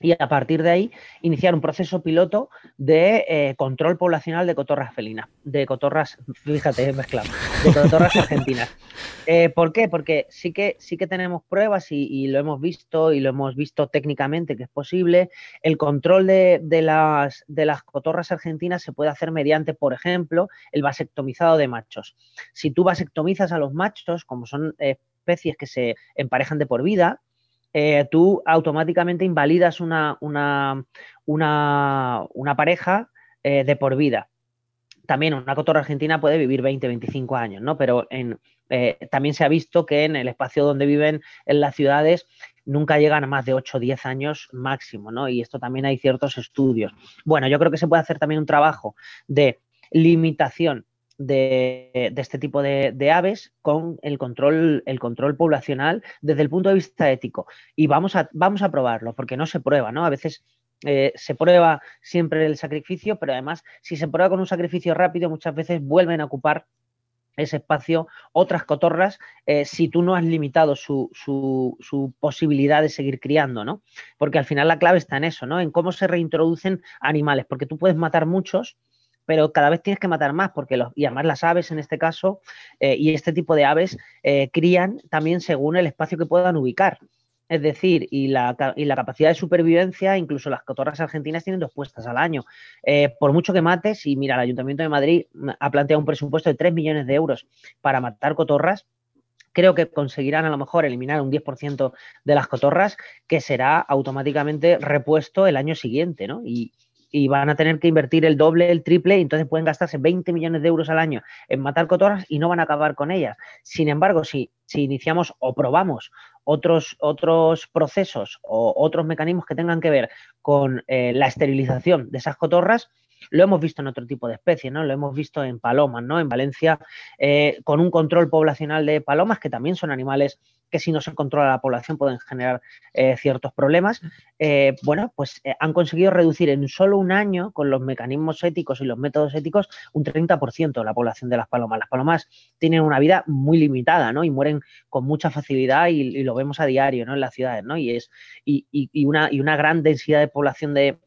y a partir de ahí iniciar un proceso piloto de eh, control poblacional de cotorras felinas, de cotorras, fíjate, mezclado, de cotorras argentinas. Eh, ¿Por qué? Porque sí que, sí que tenemos pruebas y, lo hemos visto y lo hemos visto técnicamente que es posible. El control de, las, de las cotorras argentinas se puede hacer mediante, por ejemplo, el vasectomizado de machos. Si tú vasectomizas a los machos, como son especies que se emparejan de por vida, eh, tú automáticamente invalidas una, una, una, pareja eh, de por vida. También una cotorra argentina puede vivir 20, 25 años, ¿no? Pero en, eh, también se ha visto que en el espacio donde viven en las ciudades nunca llegan a más de 8 o 10 años máximo, ¿no? Y esto también hay ciertos estudios. Bueno, yo creo que se puede hacer también un trabajo de limitación de, este tipo de, aves con el control, el control poblacional desde el punto de vista ético. Y vamos a, vamos a probarlo, porque no se prueba, ¿no? A veces eh, se prueba siempre el sacrificio, pero además, si se prueba con un sacrificio rápido, muchas veces vuelven a ocupar ese espacio otras cotorras eh, si tú no has limitado su, su, posibilidad de seguir criando, ¿no? Porque al final la clave está en eso, ¿no? En cómo se reintroducen animales, porque tú puedes matar muchos, pero cada vez tienes que matar más, porque los, y además las aves en este caso, eh, y este tipo de aves eh, crían también según el espacio que puedan ubicar. Es decir, y la, capacidad de supervivencia, incluso las cotorras argentinas tienen dos puestas al año. Eh, por mucho que mates, y mira, el Ayuntamiento de Madrid ha planteado un presupuesto de 3 millones de euros para matar cotorras, creo que conseguirán a lo mejor eliminar un 10% de las cotorras, que será automáticamente repuesto el año siguiente, ¿no? Y, y van a tener que invertir el doble, el triple, y entonces pueden gastarse 20 millones de euros al año en matar cotorras y no van a acabar con ellas. Sin embargo, si, iniciamos o probamos otros, otros procesos o otros mecanismos que tengan que ver con eh, la esterilización de esas cotorras, lo hemos visto en otro tipo de especies, ¿no? Lo hemos visto en palomas, ¿no? En Valencia, eh, con un control poblacional de palomas, que también son animales que si no se controla la población pueden generar eh, ciertos problemas. Eh, bueno, pues han conseguido reducir en solo un año, con los mecanismos éticos y los métodos éticos, un 30% la población de las palomas. Las palomas tienen una vida muy limitada, ¿no? Y mueren con mucha facilidad y, lo vemos a diario, ¿no? En las ciudades, ¿no? Y es y una, y una gran densidad de población de,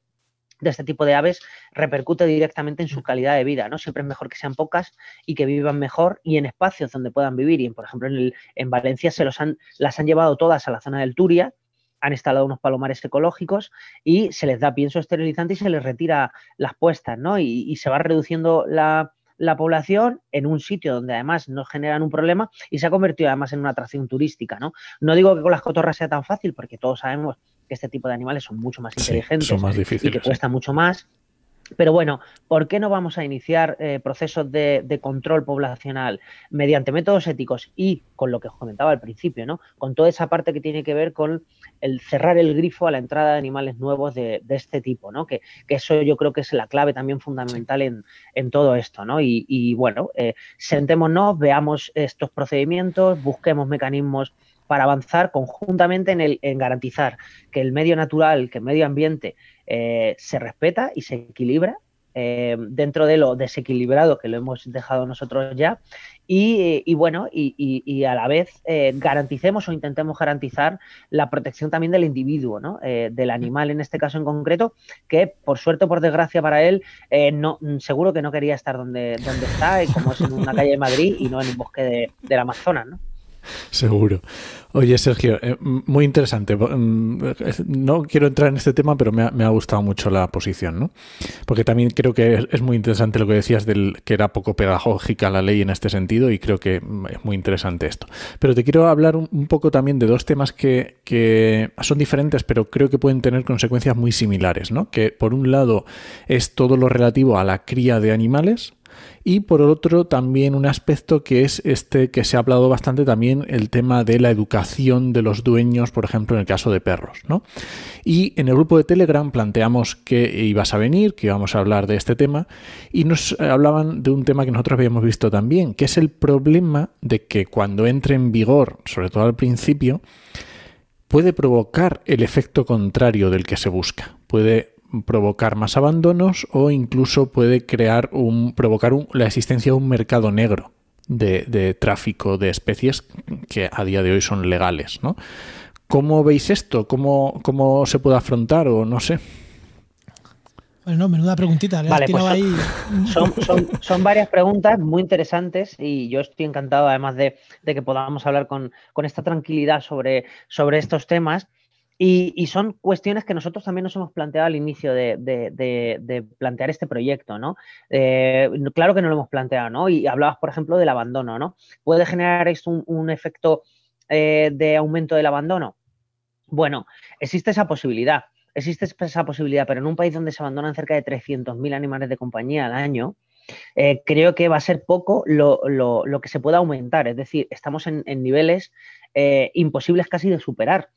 de este tipo de aves repercute directamente en su calidad de vida, ¿no? Siempre es mejor que sean pocas y que vivan mejor y en espacios donde puedan vivir. Y, por ejemplo, en, el, en Valencia se los han, las han llevado todas a la zona del Turia, han instalado unos palomares ecológicos y se les da pienso esterilizante y se les retira las puestas, ¿no? Y, se va reduciendo la, la población en un sitio donde además no generan un problema y se ha convertido además en una atracción turística, ¿no? No digo que con las cotorras sea tan fácil, porque todos sabemos que este tipo de animales son mucho más inteligentes son más difíciles, y que cuesta mucho más. Pero bueno, ¿por qué no vamos a iniciar eh, procesos de, control poblacional mediante métodos éticos y con lo que os comentaba al principio, ¿no? Con toda esa parte que tiene que ver con el cerrar el grifo a la entrada de animales nuevos de, este tipo, ¿no? Que, eso yo creo que es la clave también fundamental en, todo esto, ¿no? Y, bueno, eh, sentémonos, veamos estos procedimientos, busquemos mecanismos para avanzar conjuntamente en, el, en garantizar que el medio natural, que el medio ambiente eh, se respeta y se equilibra eh, dentro de lo desequilibrado que lo hemos dejado nosotros ya y, bueno, y, a la vez eh, garanticemos o intentemos garantizar la protección también del individuo, ¿no? del animal en este caso en concreto, que por suerte o por desgracia para él, no, seguro que no quería estar donde, donde está, como es en una calle de Madrid y no en un bosque de, del Amazonas. ¿no? Seguro. Oye, Sergio, eh, muy interesante. Mm, no quiero entrar en este tema, pero me ha, gustado mucho la posición, ¿no? Porque también creo que es, muy interesante lo que decías del que era poco pedagógica la ley en este sentido y creo que mm, es muy interesante esto. Pero te quiero hablar un, poco también de dos temas que, que, son diferentes, pero creo que pueden tener consecuencias muy similares, ¿no? Que por un lado es todo lo relativo a la cría de animales, y por otro también un aspecto que es este que se ha hablado bastante también el tema de la educación de los dueños, por ejemplo en el caso de perros, ¿no? Y en el grupo de Telegram planteamos que ibas a venir, que íbamos a hablar de este tema y nos hablaban de un tema que nosotros habíamos visto también, que es el problema de que cuando entre en vigor, sobre todo al principio, puede provocar el efecto contrario del que se busca. Puede provocar más abandonos o incluso puede crear un, provocar la existencia de un mercado negro de, tráfico de especies que a día de hoy son legales. ¿no? ¿Cómo veis esto? ¿Cómo, ¿Cómo se puede afrontar o no sé? Bueno, menuda preguntita. Vale, pues son, varias preguntas muy interesantes y yo estoy encantado además de, que podamos hablar con, esta tranquilidad sobre, sobre estos temas. Y, son cuestiones que nosotros también nos hemos planteado al inicio de, plantear este proyecto, ¿no? Eh, claro que no lo hemos planteado, ¿no? Y hablabas, por ejemplo, del abandono, ¿no? ¿Puede generar esto un, efecto eh, de aumento del abandono? Bueno, existe esa posibilidad, existe esa posibilidad, pero en un país donde se abandonan cerca de 300.000 animales de compañía al año, eh, creo que va a ser poco lo, que se pueda aumentar. Es decir, estamos en, niveles imposibles casi de superar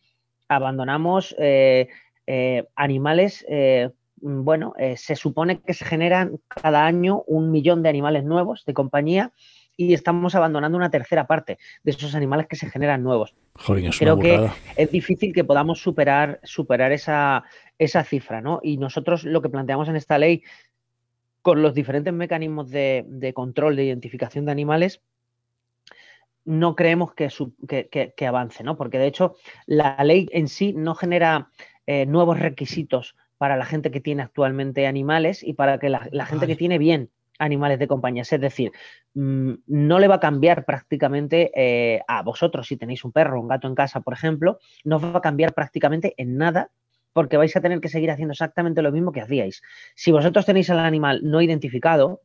abandonamos eh, eh, animales, eh, bueno, se supone que se generan cada año un millón de animales nuevos de compañía y estamos abandonando una tercera parte de esos animales que se generan nuevos. Creo que es difícil que podamos superar, superar esa, esa cifra, ¿no? Y nosotros lo que planteamos en esta ley, con los diferentes mecanismos de, de control, de identificación de animales, no creemos que, que, avance, ¿no? Porque de hecho la ley en sí no genera eh, nuevos requisitos para la gente que tiene actualmente animales y para que la, gente que tiene bien animales de compañía. Es decir, mm, no le va a cambiar prácticamente eh, a vosotros si tenéis un perro o un gato en casa, por ejemplo, no va a cambiar prácticamente en nada porque vais a tener que seguir haciendo exactamente lo mismo que hacíais. Si vosotros tenéis al animal no identificado,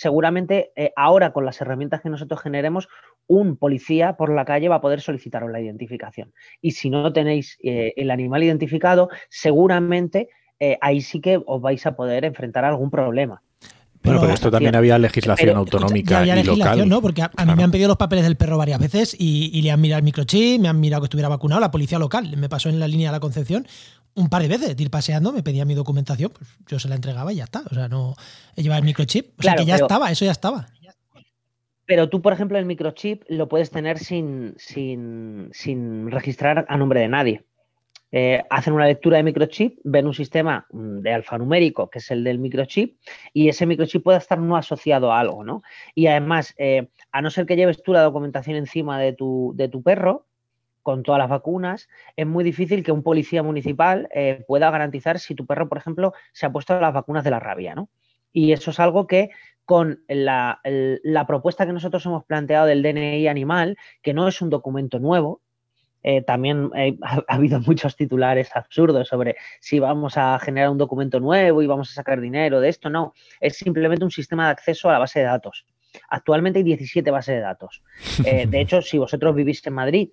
seguramente eh, ahora con las herramientas que nosotros generemos, un policía por la calle va a poder solicitaros la identificación. Y si no tenéis eh, el animal identificado, seguramente ahí sí que os vais a poder enfrentar a algún problema. Pero, bueno, pero esto también había legislación autonómica y local. ¿no? Porque a, mí me han pedido los papeles del perro varias veces y, le han mirado el microchip, me han mirado que estuviera vacunado, la policía local me pasó en la línea de la Concepción un par de veces, de ir paseando, me pedía mi documentación, pues yo se la entregaba y ya está. O sea, no llevaba el microchip, o sea que ya estaba, eso ya estaba. Pero tú, por ejemplo, el microchip lo puedes tener sin, sin, sin registrar a nombre de nadie. Eh, hacen una lectura de microchip, ven un sistema mm, de alfanumérico, que es el del microchip, y ese microchip puede estar no asociado a algo, ¿no? Y además, eh, a no ser que lleves tú la documentación encima de tu, de tu perro, con todas las vacunas, es muy difícil que un policía municipal eh, pueda garantizar si tu perro, por ejemplo, se ha puesto las vacunas de la rabia, ¿no? Y eso es algo que con la, la propuesta que nosotros hemos planteado del DNI animal, que no es un documento nuevo, eh, también ha, habido muchos titulares absurdos sobre si vamos a generar un documento nuevo y vamos a sacar dinero de esto. No, es simplemente un sistema de acceso a la base de datos. Actualmente hay 17 bases de datos. Eh, de hecho, si vosotros vivís en Madrid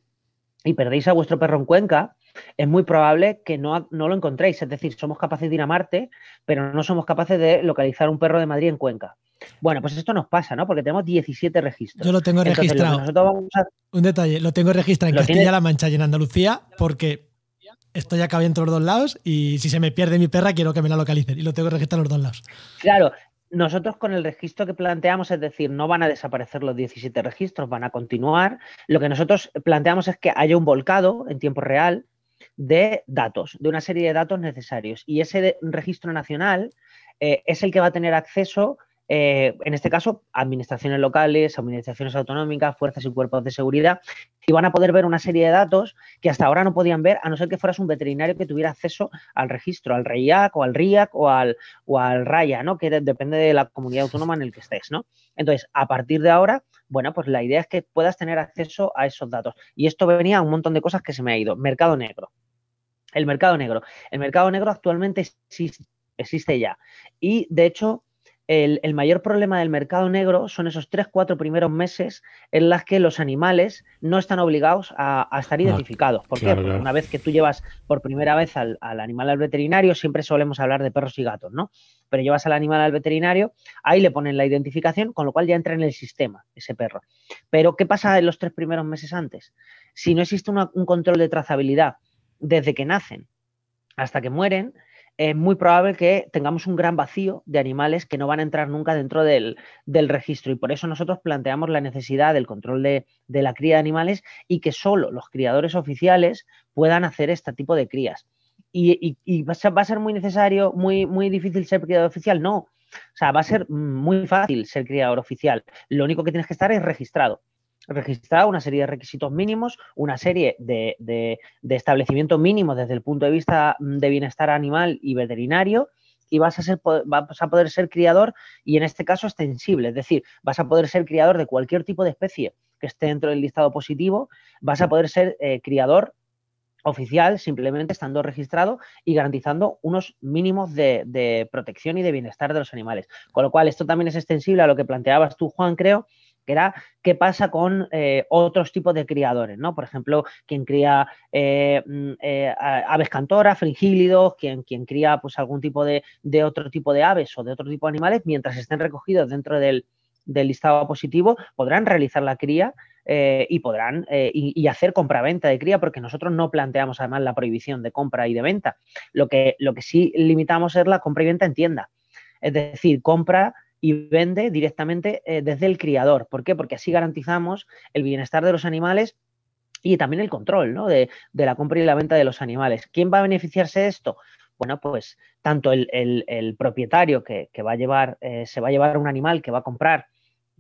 y perdéis a vuestro perro en Cuenca, es muy probable que no, no, lo encontréis. Es decir, somos capaces de ir a Marte, pero no somos capaces de localizar un perro de Madrid en Cuenca. Bueno, pues esto nos pasa, ¿no? Porque tenemos 17 registros. Yo lo tengo registrado. Un detalle, lo tengo registrado en Castilla-La Mancha y en Andalucía porque estoy acá en los dos lados y si se me pierde mi perra quiero que me la localicen y lo tengo registrado en los dos lados. Claro, nosotros con el registro que planteamos, es decir, no van a desaparecer los 17 registros, van a continuar. Lo que nosotros planteamos es que haya un volcado en tiempo real de datos, de una serie de datos necesarios. Y ese registro nacional eh, es el que va a tener acceso eh, en este caso, administraciones locales, administraciones autonómicas, fuerzas y cuerpos de seguridad, y van a poder ver una serie de datos que hasta ahora no podían ver, a no ser que fueras un veterinario que tuviera acceso al registro, al REIAC o al RIAC o al, o al RAIA, ¿no? que depende de la comunidad autónoma en el que estés. ¿no? Entonces, a partir de ahora, bueno, pues la idea es que puedas tener acceso a esos datos. Y esto venía a un montón de cosas que se me ha ido. Mercado negro. El mercado negro. El mercado negro actualmente existe ya. Y de hecho, el, mayor problema del mercado negro son esos tres, cuatro primeros meses en las que los animales no están obligados a, estar ah, identificados. ¿Por qué? Porque una vez que tú llevas por primera vez al, animal al veterinario, siempre solemos hablar de perros y gatos, ¿no? Pero llevas al animal al veterinario, ahí le ponen la identificación, con lo cual ya entra en el sistema ese perro. Pero, ¿qué pasa en los tres primeros meses antes? Si no existe un control de trazabilidad desde que nacen hasta que mueren, es muy probable que tengamos un gran vacío de animales que no van a entrar nunca dentro del, registro. Y por eso nosotros planteamos la necesidad del control de, la cría de animales y que solo los criadores oficiales puedan hacer este tipo de crías. Y, va, a ser, muy necesario, muy, muy difícil ser criador oficial. No. O sea, va a ser muy fácil ser criador oficial. Lo único que tienes que estar es registrado registrado una serie de requisitos mínimos, una serie de, de, establecimientos mínimos desde el punto de vista de bienestar animal y veterinario y vas a, ser, vas a poder ser criador y en este caso extensible, es decir, vas a poder ser criador de cualquier tipo de especie que esté dentro del listado positivo, vas a poder ser eh, criador oficial simplemente estando registrado y garantizando unos mínimos de, de, protección y de bienestar de los animales. Con lo cual, esto también es extensible a lo que planteabas tú, Juan, creo, que era qué pasa con eh, otros tipos de criadores, ¿no? Por ejemplo, quien cría eh, mm, eh, aves cantoras, fringílidos, quien, quien cría pues algún tipo de, otro tipo de aves o de otro tipo de animales, mientras estén recogidos dentro del, listado positivo, podrán realizar la cría y podrán y, y, hacer compraventa de cría, porque nosotros no planteamos además la prohibición de compra y de venta. Lo que, lo que sí limitamos es la compra y venta en tienda. Es decir, compra y vende directamente eh, desde el criador. ¿Por qué? Porque así garantizamos el bienestar de los animales y también el control ¿no? de, la compra y la venta de los animales. ¿Quién va a beneficiarse de esto? Bueno, pues tanto el, propietario que, va a llevar, eh, se va a llevar un animal que va a comprar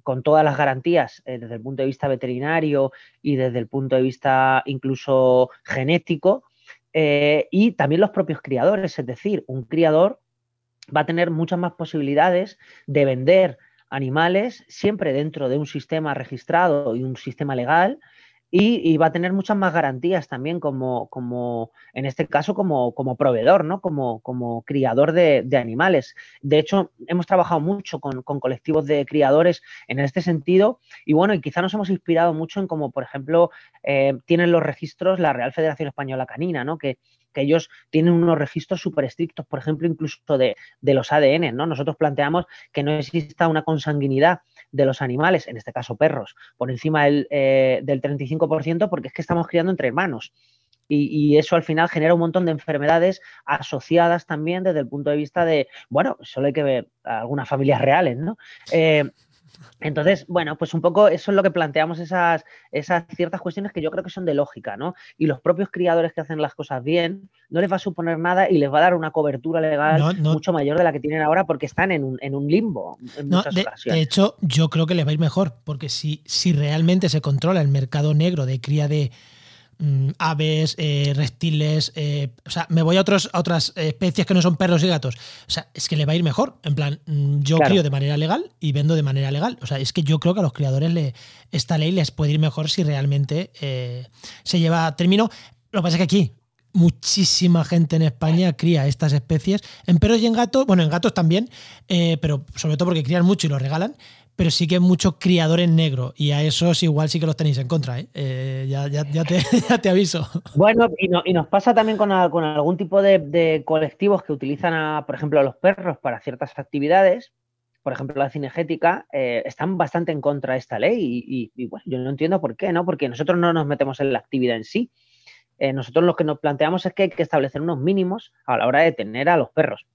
con todas las garantías eh, desde el punto de vista veterinario y desde el punto de vista incluso genético, y también los propios criadores, es decir, un criador va a tener muchas más posibilidades de vender animales siempre dentro de un sistema registrado y un sistema legal y, va a tener muchas más garantías también como, como en este caso, como, como proveedor, ¿no? Como, como criador de, animales. De hecho, hemos trabajado mucho con, colectivos de criadores en este sentido y bueno, y quizá nos hemos inspirado mucho en como, por ejemplo, eh, tienen los registros la Real Federación Española Canina, ¿no? Que, ellos tienen unos registros súper estrictos, por ejemplo, incluso de, de los ADN, ¿no? Nosotros planteamos que no exista una consanguinidad de los animales, en este caso perros, por encima del, eh, del 35%, porque es que estamos criando entre hermanos. Y, eso al final genera un montón de enfermedades asociadas también desde el punto de vista de, bueno, solo hay que ver algunas familias reales, ¿no? Eh, entonces, bueno, pues un poco eso es lo que planteamos, esas, esas ciertas cuestiones que yo creo que son de lógica, ¿no? Y los propios criadores que hacen las cosas bien no les va a suponer nada y les va a dar una cobertura legal mucho mayor de la que tienen ahora porque están en un, en un limbo en muchas de, ocasiones. De hecho, yo creo que les va a ir mejor porque si, si realmente se controla el mercado negro de cría de, Mm, aves, eh, reptiles, eh, o sea, me voy a, otros, a otras especies que no son perros y gatos. O sea, es que le va a ir mejor. En plan, mm, yo crío de manera legal y vendo de manera legal. O sea, es que yo creo que a los criadores le, esta ley les puede ir mejor si realmente eh, se lleva a término. Lo que pasa es que aquí muchísima gente en España cría estas especies. En perros y en gatos, bueno, en gatos también, pero sobre todo porque crían mucho y lo regalan pero sí que muchos criadores negros y a esos igual sí que los tenéis en contra. ¿eh? eh ya, ya, ya, te, ya, te, aviso. Bueno, y, nos pasa también con, con algún tipo de, colectivos que utilizan, a, por ejemplo, a los perros para ciertas actividades. Por ejemplo, la cinegética, eh, están bastante en contra de esta ley y, y, bueno, yo no entiendo por qué, ¿no? Porque nosotros no nos metemos en la actividad en sí. Eh, nosotros lo que nos planteamos es que hay que establecer unos mínimos a la hora de tener a los perros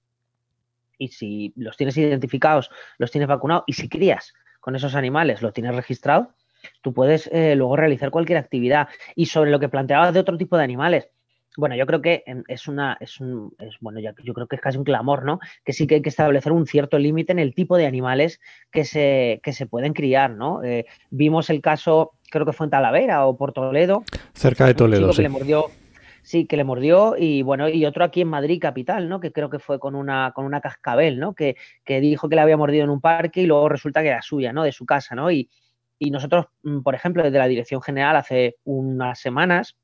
y si los tienes identificados, los tienes vacunados y si crías con esos animales, lo tienes registrado, tú puedes eh, luego realizar cualquier actividad. Y sobre lo que planteabas de otro tipo de animales, bueno, yo creo que es una, es un, es, bueno, ya, yo creo que es casi un clamor, ¿no? Que sí que hay que establecer un cierto límite en el tipo de animales que se, que se pueden criar, ¿no? Eh, vimos el caso, creo que fue en Talavera o por Toledo. Cerca de Toledo, sí. Que le mordió, Sí, que le mordió y bueno, y otro aquí en Madrid capital, ¿no? Que creo que fue con una, con una cascabel, ¿no? Que, dijo que le había mordido en un parque y luego resulta que era suya, ¿no? De su casa, ¿no? Y, nosotros, mm, por ejemplo, desde la Dirección General hace unas semanas,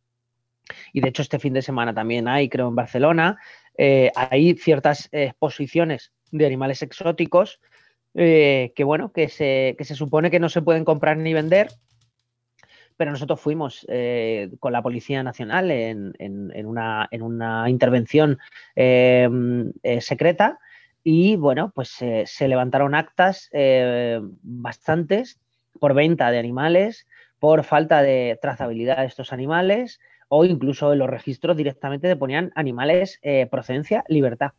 y de hecho este fin de semana también hay, creo, en Barcelona, eh, hay ciertas exposiciones de animales exóticos eh, que, bueno, que se, que se supone que no se pueden comprar ni vender pero nosotros fuimos eh, con la Policía Nacional en, una, intervención em, eh, secreta y bueno, pues se levantaron actas eh, bastantes por venta de animales, por falta de trazabilidad de estos animales o incluso en los registros directamente te ponían animales procedencia libertad.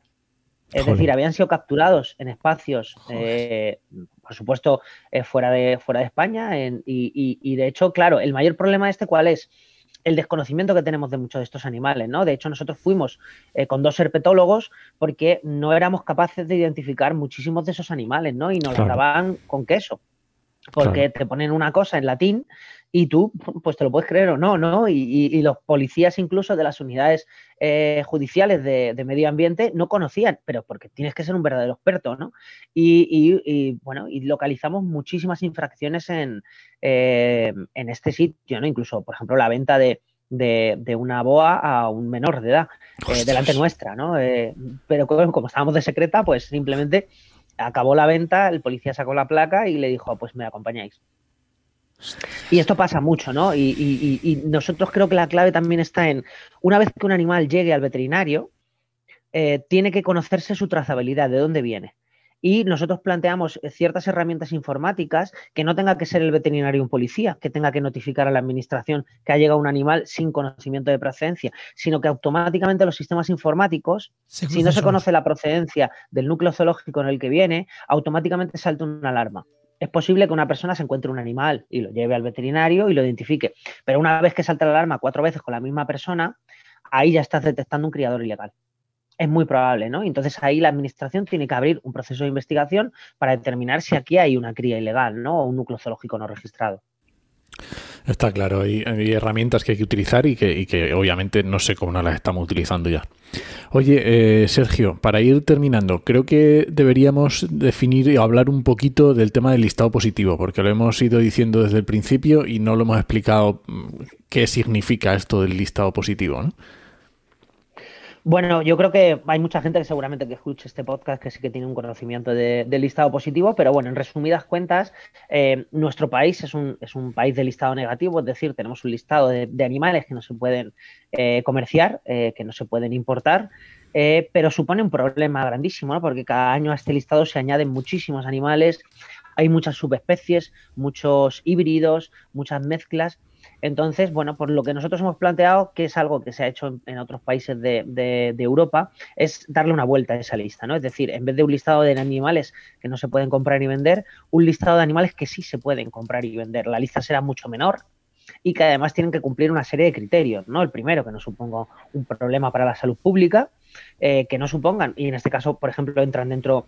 Es decir, habían sido capturados en espacios, eh, por supuesto, eh, fuera, de, fuera de España. y, de hecho, claro, el mayor problema este, ¿cuál es? El desconocimiento que tenemos de muchos de estos animales, ¿no? De hecho, nosotros fuimos eh, con dos herpetólogos porque no éramos capaces de identificar muchísimos de esos animales, ¿no? Y nos lo grababan con queso porque te ponen una cosa en latín y tú, pues te lo puedes creer o no, ¿no? Y, los policías incluso de las unidades eh, judiciales de, medio ambiente no conocían, pero porque tienes que ser un verdadero experto, ¿no? Y, bueno, y localizamos muchísimas infracciones en, eh, en este sitio, ¿no? Incluso, por ejemplo, la venta de, una boa a un menor de edad eh, delante nuestra, ¿no? pero como, estábamos de secreta, pues simplemente acabó la venta, el policía sacó la placa y le dijo, pues me acompañáis. Y esto pasa mucho, ¿no? Y, nosotros creo que la clave también está en, una vez que un animal llegue al veterinario, eh, tiene que conocerse su trazabilidad, de dónde viene y nosotros planteamos ciertas herramientas informáticas que no tenga que ser el veterinario un policía, que tenga que notificar a la administración que ha llegado un animal sin conocimiento de procedencia, sino que automáticamente los sistemas informáticos, si no se conoce la procedencia del núcleo zoológico en el que viene, automáticamente salta una alarma. Es posible que una persona se encuentre un animal y lo lleve al veterinario y lo identifique, pero una vez que salta la alarma cuatro veces con la misma persona, ahí ya estás detectando un criador ilegal. es muy probable, ¿no? Entonces ahí la administración tiene que abrir un proceso de investigación para determinar si aquí hay una cría ilegal, ¿no? O un núcleo zoológico no registrado. Está claro, hay, herramientas que hay que utilizar y que, obviamente no sé cómo no las estamos utilizando ya. Oye, eh, Sergio, para ir terminando, creo que deberíamos definir y hablar un poquito del tema del listado positivo, porque lo hemos ido diciendo desde el principio y no lo hemos explicado mm, qué significa esto del listado positivo, ¿no? Bueno, yo creo que hay mucha gente que seguramente que escuche este podcast que sí que tiene un conocimiento del listado positivo, pero bueno, en resumidas cuentas, eh, nuestro país es un, es un, país de listado negativo, es decir, tenemos un listado de, animales que no se pueden eh, comerciar, eh, que no se pueden importar, pero supone un problema grandísimo, ¿no? porque cada año a este listado se añaden muchísimos animales, hay muchas subespecies, muchos híbridos, muchas mezclas entonces, bueno, por lo que nosotros hemos planteado, que es algo que se ha hecho en, otros países de, Europa, es darle una vuelta a esa lista, ¿no? Es decir, en vez de un listado de animales que no se pueden comprar ni vender, un listado de animales que sí se pueden comprar y vender. La lista será mucho menor, y que además tienen que cumplir una serie de criterios, ¿no? El primero, que no suponga un problema para la salud pública, eh, que no supongan, y en este caso, por ejemplo, entran dentro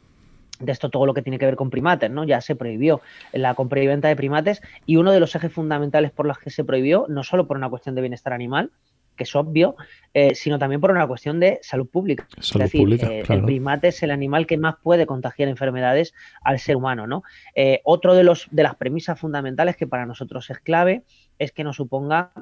de esto todo lo que tiene que ver con primates, ¿no? Ya se prohibió la compra y venta de primates y uno de los ejes fundamentales por los que se prohibió, no solo por una cuestión de bienestar animal, que es obvio, eh, sino también por una cuestión de salud pública. es decir, eh, el primate es el animal que más puede contagiar enfermedades al ser humano, ¿no? Eh, otro de los de las premisas fundamentales que para nosotros es clave es que no suponga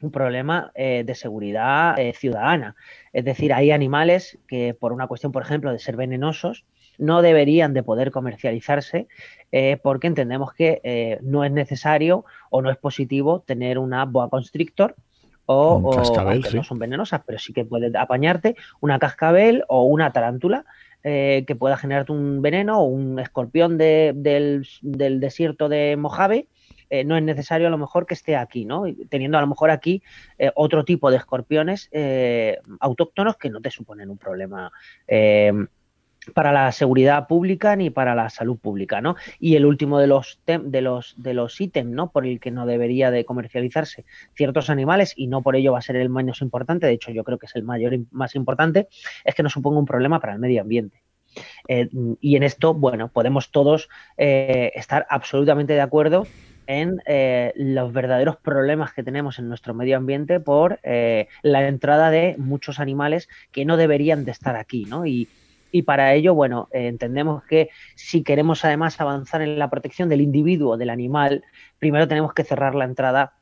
un problema de seguridad ciudadana. Es decir, hay animales que por una cuestión, por ejemplo, de ser venenosos, no deberían de poder comercializarse eh, porque entendemos que eh, no es necesario o no es positivo tener una boa constrictor o, que no son venenosas, pero sí que puede apañarte una cascabel o una tarántula eh, que pueda generarte un veneno o un escorpión del, desierto de Mojave. no es necesario a lo mejor que esté aquí, ¿no? Teniendo a lo mejor aquí otro tipo de escorpiones autóctonos que no te suponen un problema para la seguridad pública ni para la salud pública, ¿no? Y el último de los de los de los ítems, ¿no? Por el que no debería de comercializarse ciertos animales y no por ello va a ser el menos importante, de hecho yo creo que es el mayor más importante, es que no suponga un problema para el medio ambiente. Eh, y en esto, bueno, podemos todos eh, estar absolutamente de acuerdo en eh, los verdaderos problemas que tenemos en nuestro medio ambiente por la entrada de muchos animales que no deberían de estar aquí, ¿no? Y, y para ello, bueno, eh, entendemos que si queremos además avanzar en la protección del individuo, del animal, primero tenemos que cerrar la entrada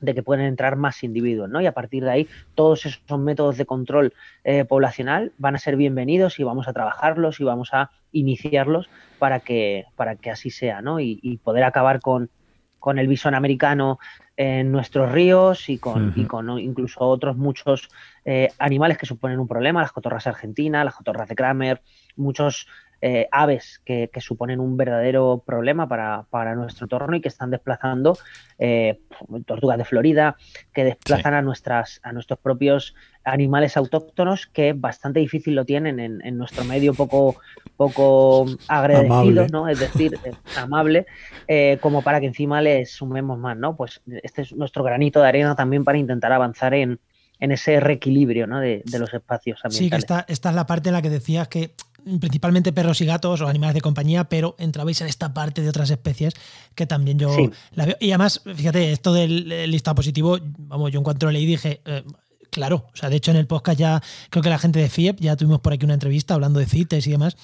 de que pueden entrar más individuos, ¿no? Y a partir de ahí, todos esos métodos de control eh, poblacional van a ser bienvenidos y vamos a trabajarlos y vamos a iniciarlos para que, para que así sea, ¿no? y poder acabar con, con el bisón americano en nuestros ríos y con, con incluso otros muchos eh, animales que suponen un problema, las cotorras argentinas, las cotorras de Kramer, muchos eh, aves que, suponen un verdadero problema para, nuestro entorno y que están desplazando eh, tortugas de Florida, que desplazan a, nuestras, a nuestros propios animales autóctonos que bastante difícil lo tienen en, nuestro medio poco, poco agradecido, ¿no? Es decir, eh, amable, como para que encima les sumemos más, ¿no? Pues este es nuestro granito de arena también para intentar avanzar en, ese reequilibrio ¿no? de, los espacios ambientales. Sí, que esta, esta es la parte en la que decías que principalmente perros y gatos o animales de compañía, pero entrabais en esta parte de otras especies que también yo la veo. Y además, fíjate, esto del listado positivo, vamos, yo en cuanto lo leí dije, eh, claro, o sea, de hecho en el podcast ya creo que la gente de FIEP, ya tuvimos por aquí una entrevista hablando de CITES y demás,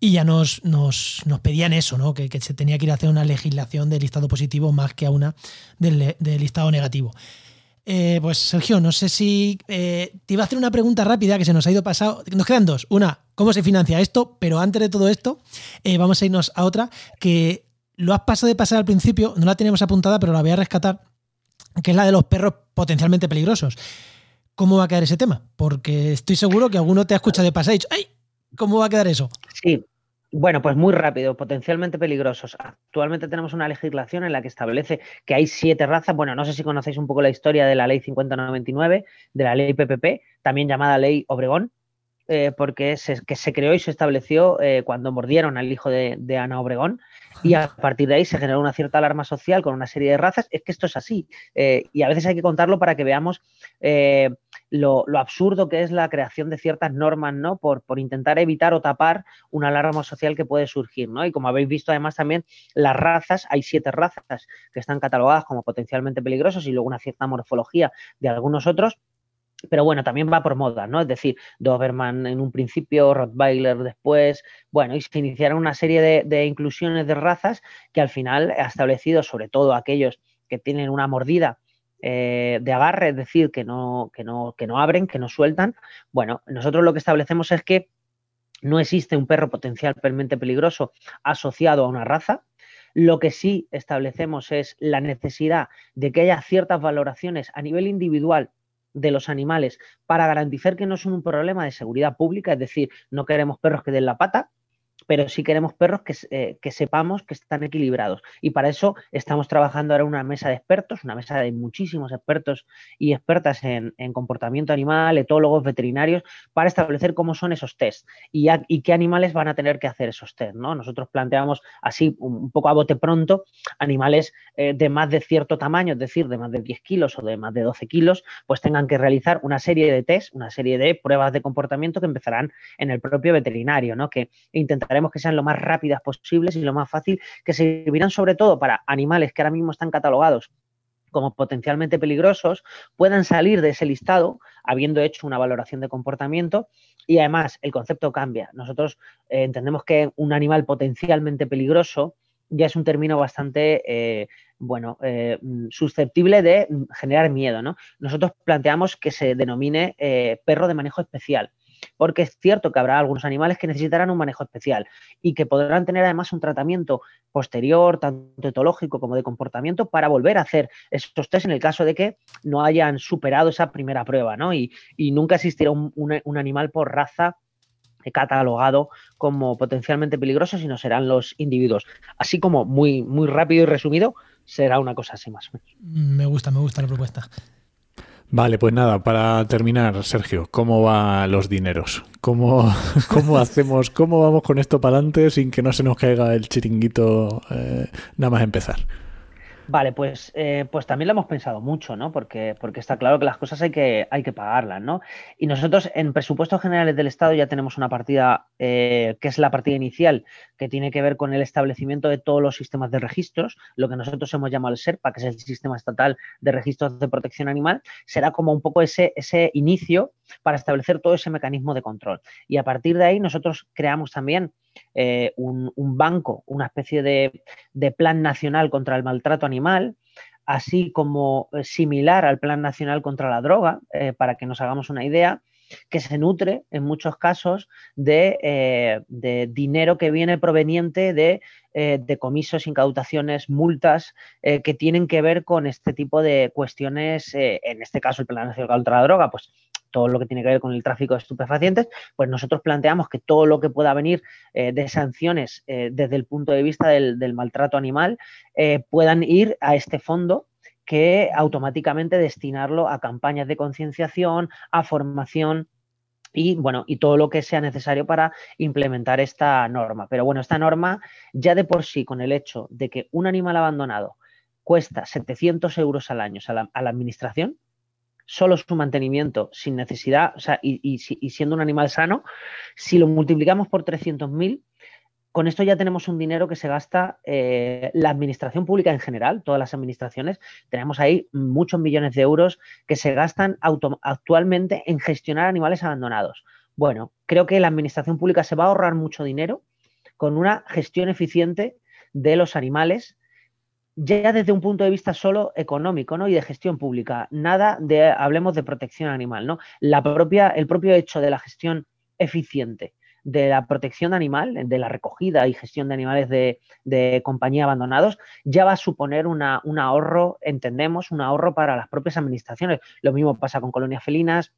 y ya nos, nos, pedían eso, ¿no? Que, se tenía que ir a hacer una legislación de listado positivo más que a una del, listado negativo. Eh, pues Sergio, no sé si eh, te iba a hacer una pregunta rápida que se nos ha ido pasado. Nos quedan dos. Una, ¿cómo se financia esto? Pero antes de todo esto, eh, vamos a irnos a otra que lo has pasado de pasar al principio, no la teníamos apuntada, pero la voy a rescatar, que es la de los perros potencialmente peligrosos. ¿Cómo va a quedar ese tema? Porque estoy seguro que alguno te ha escuchado de pasar y dicho, ¡ay! ¿Cómo va a quedar eso? Sí, bueno, pues muy rápido, potencialmente peligrosos. Actualmente tenemos una legislación en la que establece que hay siete razas. Bueno, no sé si conocéis un poco la historia de la ley 5099, de la ley PPP, también llamada ley Obregón, eh, porque se, que se creó y se estableció eh, cuando mordieron al hijo de, Ana Obregón y a partir de ahí se generó una cierta alarma social con una serie de razas. Es que esto es así eh, y a veces hay que contarlo para que veamos lo, absurdo que es la creación de ciertas normas, ¿no? Por, por, intentar evitar o tapar una alarma social que puede surgir, ¿no? Y como habéis visto además también las razas, hay siete razas que están catalogadas como potencialmente peligrosas y luego una cierta morfología de algunos otros pero bueno, también va por moda, ¿no? Es decir, Doberman en un principio, Rottweiler después, bueno, y se iniciaron una serie de, inclusiones de razas que al final ha establecido, sobre todo aquellos que tienen una mordida eh, de agarre, es decir, que no, que, no, que no abren, que no sueltan. Bueno, nosotros lo que establecemos es que no existe un perro potencialmente peligroso asociado a una raza. Lo que sí establecemos es la necesidad de que haya ciertas valoraciones a nivel individual de los animales para garantizar que no son un problema de seguridad pública, es decir, no queremos perros que den la pata, pero sí queremos perros eh, que, sepamos que están equilibrados. Y para eso estamos trabajando ahora en una mesa de expertos, una mesa de muchísimos expertos y expertas en, comportamiento animal, etólogos, veterinarios, para establecer cómo son esos test y, qué animales van a tener que hacer esos test. ¿no? Nosotros planteamos así, un poco a bote pronto, animales eh, de más de cierto tamaño, es decir, de más de 10 kilos o de más de 12 kilos, pues tengan que realizar una serie de test, una serie de pruebas de comportamiento que empezarán en el propio veterinario, ¿no? que intentarán que sean lo más rápidas posibles y lo más fácil, que servirán sobre todo para animales que ahora mismo están catalogados como potencialmente peligrosos, puedan salir de ese listado habiendo hecho una valoración de comportamiento y además el concepto cambia. Nosotros eh, entendemos que un animal potencialmente peligroso ya es un término bastante, eh, bueno, eh, susceptible de generar miedo, ¿no? Nosotros planteamos que se denomine perro de manejo especial porque es cierto que habrá algunos animales que necesitarán un manejo especial y que podrán tener además un tratamiento posterior, tanto etológico como de comportamiento, para volver a hacer esos test en el caso de que no hayan superado esa primera prueba, ¿no? Y, nunca existirá un, animal por raza catalogado como potencialmente peligroso, sino serán los individuos. Así como muy, muy rápido y resumido, será una cosa así más o menos. Me gusta, me gusta la propuesta. Vale, pues nada, para terminar, Sergio, ¿cómo van los dineros? ¿Cómo, cómo hacemos, cómo vamos con esto para adelante sin que no se nos caiga el chiringuito eh, nada más empezar? Vale, pues, eh, pues también lo hemos pensado mucho, ¿no? Porque, porque está claro que las cosas hay que, hay que pagarlas, ¿no? Y nosotros en presupuestos generales del Estado ya tenemos una partida eh, que es la partida inicial, que tiene que ver con el establecimiento de todos los sistemas de registros, lo que nosotros hemos llamado el SERPA, que es el Sistema Estatal de Registros de Protección Animal, será como un poco ese, ese inicio para establecer todo ese mecanismo de control. Y a partir de ahí nosotros creamos también eh, un, banco, una especie de, plan nacional contra el maltrato animal, así como eh, similar al plan nacional contra la droga, eh, para que nos hagamos una idea, que se nutre en muchos casos de, dinero que viene proveniente de decomisos, incautaciones, multas que tienen que ver con este tipo de cuestiones, en este caso el Plan Nacional contra la Droga, pues todo lo que tiene que ver con el tráfico de estupefacientes, pues nosotros planteamos que todo lo que pueda venir eh, de sanciones eh, desde el punto de vista del, maltrato animal eh, puedan ir a este fondo que automáticamente destinarlo a campañas de concienciación, a formación y bueno, y todo lo que sea necesario para implementar esta norma. Pero bueno, esta norma ya de por sí, con el hecho de que un animal abandonado cuesta 700 euros al año a la administración, solo su mantenimiento sin necesidad, o sea, y, siendo un animal sano, si lo multiplicamos por 300.000, con esto ya tenemos un dinero que se gasta eh, la administración pública en general, todas las administraciones. Tenemos ahí muchos millones de euros que se gastan actualmente en gestionar animales abandonados. Bueno, creo que la administración pública se va a ahorrar mucho dinero con una gestión eficiente de los animales ya desde un punto de vista solo económico ¿no? y de gestión pública, nada de, hablemos de protección animal, ¿no? La propia, el propio hecho de la gestión eficiente de la protección animal, de la recogida y gestión de animales de, compañía abandonados, ya va a suponer un ahorro, entendemos, un ahorro para las propias administraciones. Lo mismo pasa con colonias felinas,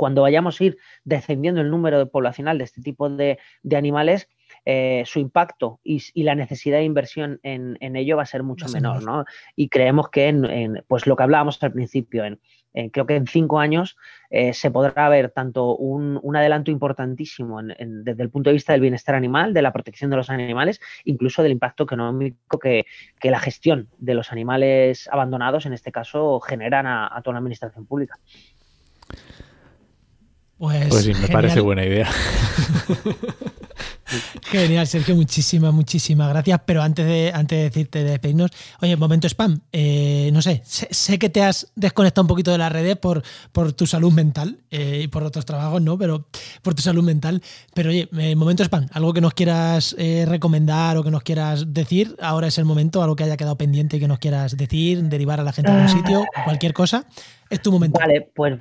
cuando vayamos a ir descendiendo el número poblacional de este tipo de, animales, eh, su impacto y, la necesidad de inversión en, ello va a ser mucho menor, ¿no? Y creemos que, en, pues lo que hablábamos al principio, en, creo que en cinco años eh, se podrá ver tanto un, adelanto importantísimo desde el punto de vista del bienestar animal, de la protección de los animales, incluso del impacto económico que, la gestión de los animales abandonados, en este caso, generan a toda la administración pública. Pues, pues, sí, me parece buena idea. Genial, Sergio, muchísimas, muchísimas gracias. Pero antes de, antes de decirte de despedirnos, oye, momento spam. Eh, no sé, sé, que te has desconectado un poquito de las redes por, por tu salud mental eh, y por otros trabajos, ¿no? Pero por tu salud mental. Pero oye, eh, momento spam, algo que nos quieras recomendar o que nos quieras decir, ahora es el momento, algo que haya quedado pendiente y que nos quieras decir, derivar a la gente a algún sitio, cualquier cosa, es tu momento. Vale, pues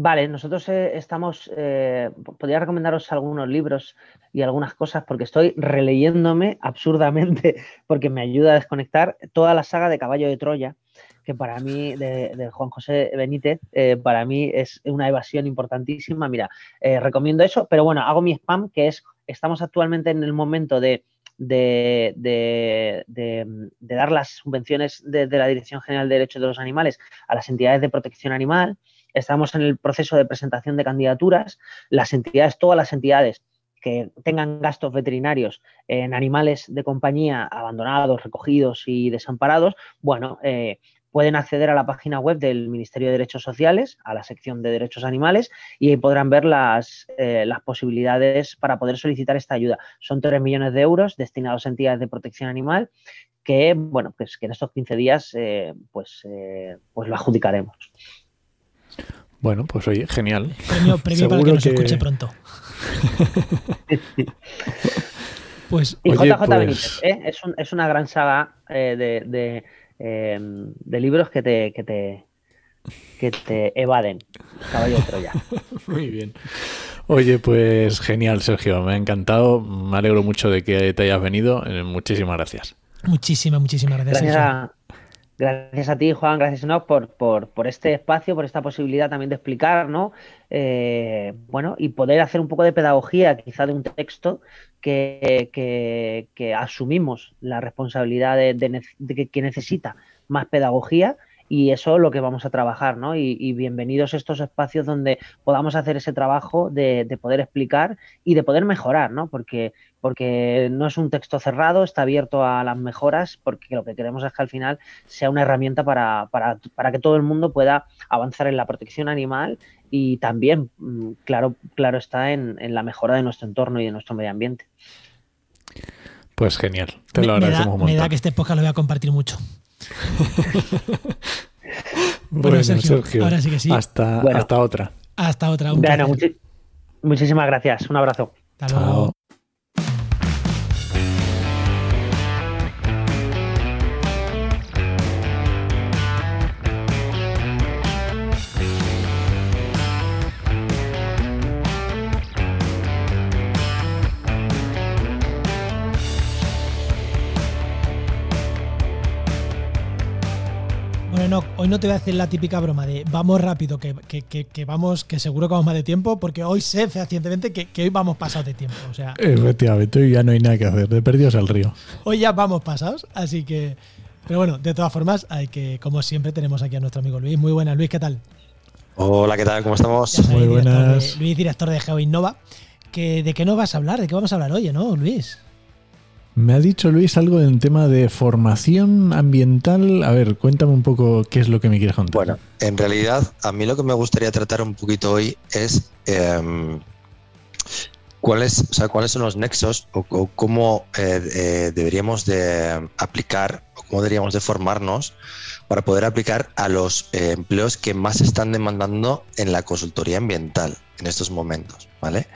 Vale, nosotros eh, estamos, eh, podría recomendaros algunos libros y algunas cosas porque estoy releyéndome absurdamente porque me ayuda a desconectar toda la saga de Caballo de Troya, que para mí, de, Juan José Benítez, eh, para mí es una evasión importantísima. Mira, recomiendo eso, pero bueno, hago mi spam, que es, estamos actualmente en el momento de, de, dar las subvenciones de, la Dirección General de Derechos de los Animales a las entidades de protección animal Estamos en el proceso de presentación de candidaturas. Las entidades, todas las entidades que tengan gastos veterinarios en animales de compañía abandonados, recogidos y desamparados, bueno, eh, pueden acceder a la página web del Ministerio de Derechos Sociales, a la sección de Derechos Animales, y ahí podrán ver las, eh, posibilidades para poder solicitar esta ayuda. Son 3 millones de euros destinados a entidades de protección animal que, bueno, pues que en estos 15 días eh, pues, pues lo adjudicaremos. Bueno, pues oye, genial. Premio, premio para que nos escuche pronto. pues, y JJ pues Benítez, ¿eh? es, es, una gran saga eh, de, de, em, de, libros que te, que te, que te evaden. Caballo de Troya. Muy bien. Oye, pues genial, Sergio. Me ha encantado. Me alegro mucho de que te hayas venido. Eh, muchísimas gracias. Muchísimas, muchísimas gracias. Gracias Gracias a ti, Juan, gracias a por, por, por, este espacio, por esta posibilidad también de explicar, ¿no? Eh, bueno, y poder hacer un poco de pedagogía, quizá de un texto que, que, asumimos la responsabilidad de, de, que necesita más pedagogía y eso es lo que vamos a trabajar, ¿no? Y, bienvenidos estos espacios donde podamos hacer ese trabajo de, poder explicar y de poder mejorar, ¿no? Porque, porque no es un texto cerrado, está abierto a las mejoras, porque lo que queremos es que al final sea una herramienta para, para, para que todo el mundo pueda avanzar en la protección animal y también, mm, claro, claro está, en, en la mejora de nuestro entorno y de nuestro medio ambiente. Pues genial, te lo agradecemos me un montón. Me da que este podcast lo voy a compartir mucho. bueno, Sergio, ahora sí que sí. Hasta, hasta otra. Hasta otra. muchísimas gracias. Un abrazo. Hasta hoy no te voy a hacer la típica broma de vamos rápido, que, vamos, que seguro que vamos más de tiempo, porque hoy sé fehacientemente que, que hoy vamos pasados de tiempo. O sea, Efectivamente, hoy ya no hay nada que hacer, de perdidos al río. Hoy ya vamos pasados, así que. Pero bueno, de todas formas, hay que, como siempre, tenemos aquí a nuestro amigo Luis. Muy buenas, Luis, ¿qué tal? Hola, ¿qué tal? ¿Cómo estamos? Muy buenas. Luis, director de GeoInnova. Que, ¿De qué nos vas a hablar? ¿De qué vamos a hablar hoy, no, Luis? Me ha dicho Luis algo en tema de formación ambiental. A ver, cuéntame un poco qué es lo que me quieres contar. Bueno, en realidad a mí lo que me gustaría tratar un poquito hoy es em, cuáles, o sea, cuáles son los nexos o, cómo eh, eh, deberíamos de aplicar o cómo deberíamos de formarnos para poder aplicar a los eh, empleos que más están demandando en la consultoría ambiental en estos momentos, ¿vale?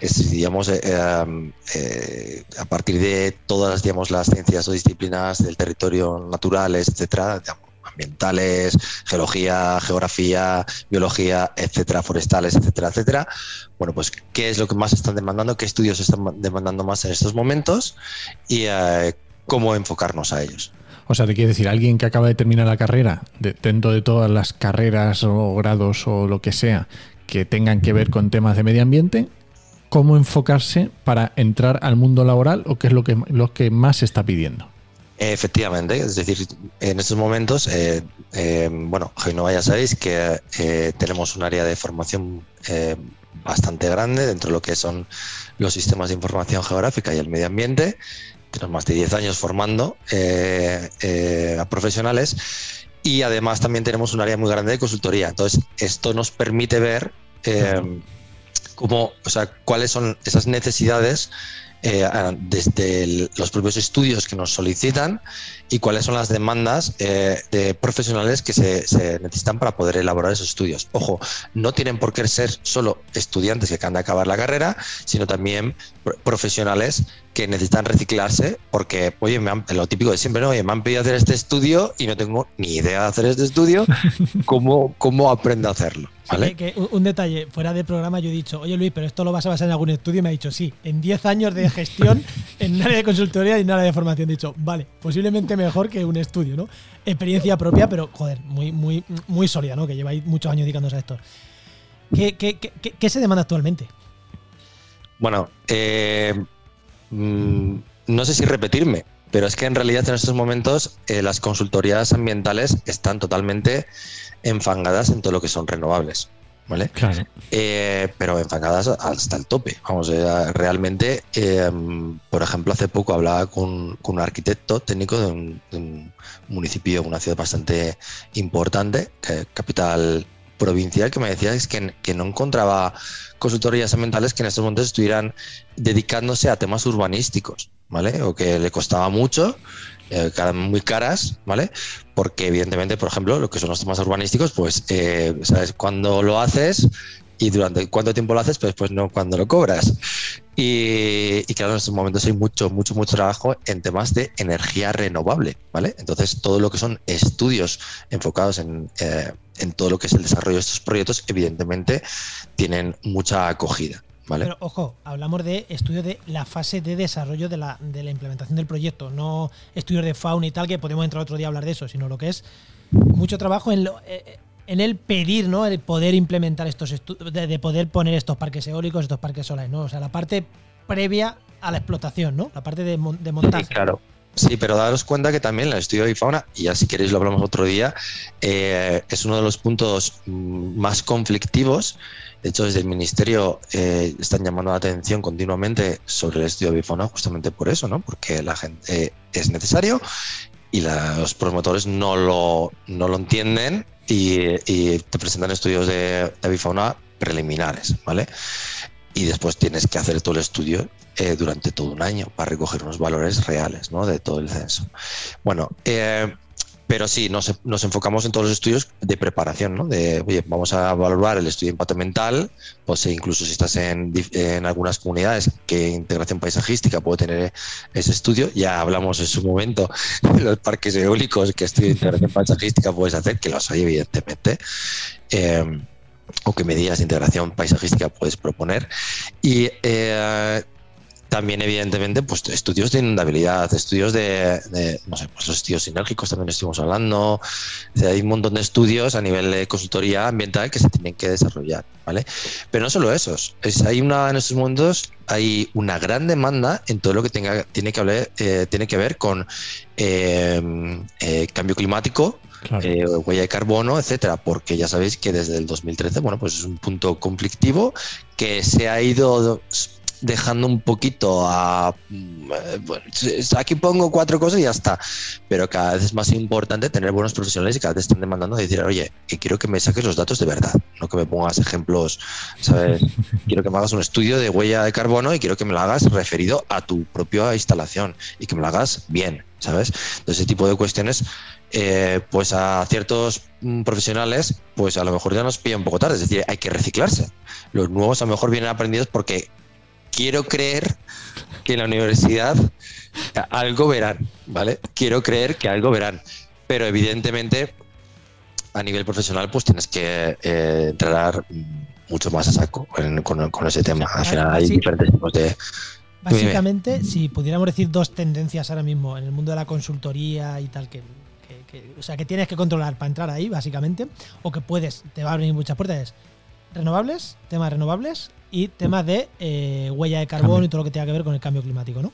Es, digamos, eh, a partir de todas, digamos, las ciencias o disciplinas del territorio naturales, etcétera, ambientales, geología, geografía, biología, etcétera, forestales, etcétera, etcétera. Bueno, pues, ¿qué es lo que más están demandando? ¿Qué estudios están demandando más en estos momentos? Y eh, cómo enfocarnos a ellos. O sea, te quiere decir, alguien que acaba de terminar la carrera, dentro de todas las carreras o grados o lo que sea, que tengan que ver con temas de medio ambiente, cómo enfocarse para entrar al mundo laboral o qué es lo que, lo que más se está pidiendo. Efectivamente, es decir, en estos momentos, eh, eh, bueno, no ya sabéis que eh, tenemos un área de formación eh, bastante grande dentro de lo que son los sistemas de información geográfica y el medio ambiente. Tenemos más de 10 años formando a profesionales y además también tenemos un área muy grande de consultoría. Entonces, esto nos permite ver cómo, o sea, cuáles son esas necesidades eh, desde los propios estudios que nos solicitan y cuáles son las demandas eh, de profesionales que se, necesitan para poder elaborar esos estudios. Ojo, no tienen por qué ser solo estudiantes que acaban de acabar la carrera, sino también profesionales que necesitan reciclarse porque, oye, me lo típico de siempre, ¿no? Oye, me han pedido hacer este estudio y no tengo ni idea de hacer este estudio, ¿cómo, cómo aprendo a hacerlo? un detalle, fuera de programa yo he dicho, oye Luis, pero esto lo vas a basar en algún estudio y me ha dicho, sí, en 10 años de gestión en un área de consultoría y en un área de formación. He dicho, vale, posiblemente mejor que un estudio, ¿no? Experiencia propia, pero joder, muy, muy, muy sólida, ¿no? Que lleváis muchos años dedicándose a esto. ¿Qué, qué, se demanda actualmente? Bueno, eh, mm, no sé si repetirme, pero es que en realidad en estos momentos eh, las consultorías ambientales están totalmente enfangadas en todo lo que son renovables. ¿Vale? Claro. Eh, pero enfangadas hasta el tope. Vamos, eh, realmente, em, por ejemplo, hace poco hablaba con, un arquitecto técnico de un, municipio, una ciudad bastante importante, capital provincial, que me decía es que, que, no encontraba consultorías ambientales que en estos momentos estuvieran dedicándose a temas urbanísticos, ¿vale? O que le costaba mucho eh, muy caras, ¿vale? Porque evidentemente, por ejemplo, lo que son los temas urbanísticos, pues, eh, ¿sabes? Cuando lo haces y durante cuánto tiempo lo haces, pues, pues no cuando lo cobras. Y, claro, en estos momentos hay mucho, mucho, mucho trabajo en temas de energía renovable, ¿vale? Entonces, todo lo que son estudios enfocados en, eh, en todo lo que es el desarrollo de estos proyectos, evidentemente, tienen mucha acogida. Pero ojo, hablamos de estudios de la fase de desarrollo de la, de la implementación del proyecto, no estudios de fauna y tal, que podemos entrar otro día a hablar de eso, sino lo que es mucho trabajo en, lo, eh, en el pedir, ¿no? El poder implementar estos estudios, de, poder poner estos parques eólicos, estos parques solares, ¿no? O sea, la parte previa a la explotación, ¿no? La parte de, de montaje. Sí, claro. Sí, pero daros cuenta que también el estudio de fauna, y ya si queréis lo hablamos otro día, eh, es uno de los puntos mm, más conflictivos de hecho, desde el Ministerio eh, están llamando la atención continuamente sobre el estudio de bifauna justamente por eso, ¿no? Porque la gente eh, es necesario y los promotores no lo, no lo entienden y, te presentan estudios de, bifauna preliminares, ¿vale? Y después tienes que hacer todo el estudio eh, durante todo un año para recoger unos valores reales ¿no? de todo el censo. Bueno, eh, pero sí, nos, nos, enfocamos en todos los estudios de preparación, ¿no? De, oye, vamos a evaluar el estudio de impacto ambiental, pues incluso si estás en, en algunas comunidades que integración paisajística puede tener ese estudio, ya hablamos en su momento de los parques eólicos que estudio de integración paisajística puedes hacer, que los hay evidentemente. Eh, o qué medidas de integración paisajística puedes proponer. Y eh, también, evidentemente, pues estudios de inundabilidad, estudios de, no sé, pues los estudios sinérgicos también estuvimos hablando. hay un montón de estudios a nivel de consultoría ambiental que se tienen que desarrollar, ¿vale? Pero no solo esos. Es, hay una, en estos momentos hay una gran demanda en todo lo que tenga, tiene, que hablar, eh, tiene que ver con em, eh, cambio climático, eh, huella de carbono, etcétera, porque ya sabéis que desde el 2013, bueno, pues es un punto conflictivo que se ha ido dejando un poquito a... Eh, bueno, aquí pongo cuatro cosas y ya está. Pero cada vez es más importante tener buenos profesionales y cada vez están demandando decir, oye, que quiero que me saques los datos de verdad, no que me pongas ejemplos, ¿sabes? quiero que me hagas un estudio de huella de carbono y quiero que me lo hagas referido a tu propia instalación y que me lo hagas bien, ¿sabes? Entonces, ese tipo de cuestiones eh, pues a ciertos mm, profesionales, pues a lo mejor ya nos pilla un poco tarde, es decir, hay que reciclarse. Los nuevos a lo mejor vienen aprendidos porque quiero creer que en la universidad algo verán, ¿vale? Quiero creer que algo verán, pero evidentemente a nivel profesional pues tienes que eh, entrar mucho más a saco con, ese tema. Al final hay diferentes tipos de... Básicamente, si pudiéramos decir dos tendencias ahora mismo en el mundo de la consultoría y tal, que, o sea, que tienes que controlar para entrar ahí, básicamente, o que puedes, te va a abrir muchas puertas, renovables, temas renovables y temas de eh, huella de carbono Cambio. y todo lo que tenga que ver con el cambio climático, ¿no?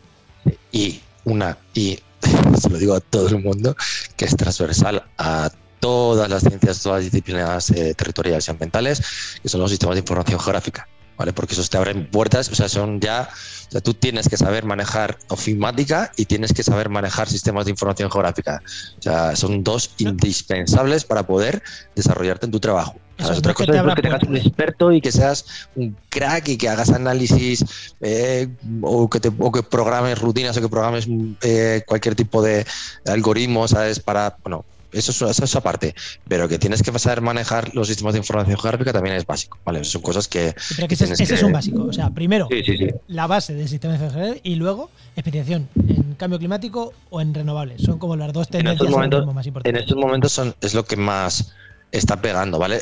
Y una, y se lo digo a todo el mundo, que es transversal a todas las ciencias, todas las disciplinas eh, territoriales y ambientales, que son los sistemas de información geográfica, ¿vale? Porque esos te abren puertas, o sea, son ya, o sea, tú tienes que saber manejar ofimática y tienes que saber manejar sistemas de información geográfica. O sea, son dos indispensables para poder desarrollarte en tu trabajo. Eso, no otras es que cosas te es abra que te hagas un experto y que seas un crack y que hagas análisis eh, o, que te, o que programes rutinas o que programes eh, cualquier tipo de algoritmo, ¿sabes? Para, bueno, eso es, eso es aparte, pero que tienes que saber manejar los sistemas de información geográfica también es básico, ¿vale? Son cosas que... Pero que que ese, es un básico. O sea, primero, Sí, sí, sí. la base del sistema de información y luego especialización en cambio climático o en renovables. Son como las dos En tendencias momentos, más en importantes. estos momentos son, es lo que más está pegando, ¿vale?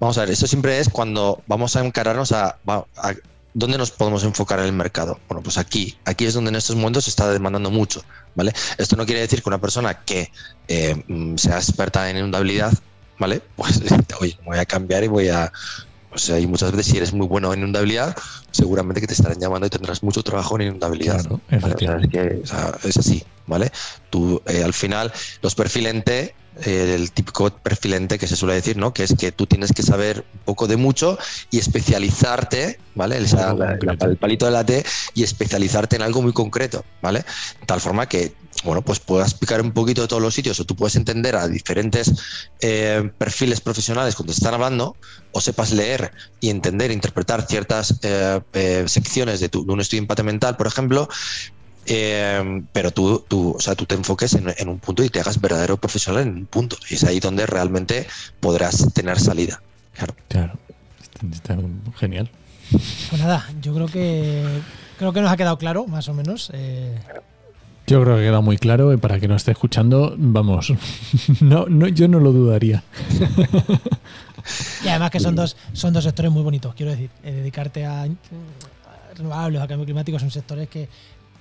Vamos a ver, eso siempre es cuando vamos a encararnos a dónde nos podemos enfocar en el mercado. Bueno, pues aquí, aquí es donde en estos momentos se está demandando mucho, ¿vale? Esto no quiere decir que una persona que eh, mm, sea experta en inundabilidad, ¿vale? Pues, oye, me voy a cambiar y voy a... O sea, y muchas veces si eres muy bueno en inundabilidad, seguramente que te estarán llamando y tendrás mucho trabajo en inundabilidad. Claro, ¿vale? O sea, es, efectivamente. que, o sea, es así, ¿vale? Tú, eh, al final, los perfil en T, el típico perfil en T que se suele decir, ¿no? Que es que tú tienes que saber un poco de mucho y especializarte, ¿vale? El, Algo la- la- concreto. el palito de la T y especializarte en algo muy concreto, ¿vale? Tal forma que, bueno, pues puedas picar un poquito de todos los sitios o tú puedes entender a diferentes eh, perfiles profesionales cuando te están hablando o sepas leer y entender, interpretar ciertas eh, eh, secciones de, tu- de un estudio de impacto ambiental, por ejemplo, eh, pero tú, tú, o sea, tú te enfoques en, en un punto y te hagas verdadero profesional en un punto. Y es ahí donde realmente podrás tener salida. Claro. Claro. Está, está genial. Pues nada, yo creo que creo que nos ha quedado claro, más o menos. eh, Yo creo que queda muy claro y para que nos esté escuchando, vamos, no, no, yo no lo dudaría. y además que son dos, son dos sectores muy bonitos, quiero decir. eh, dedicarte a, mm, a renovables, a cambio climático, son sectores que,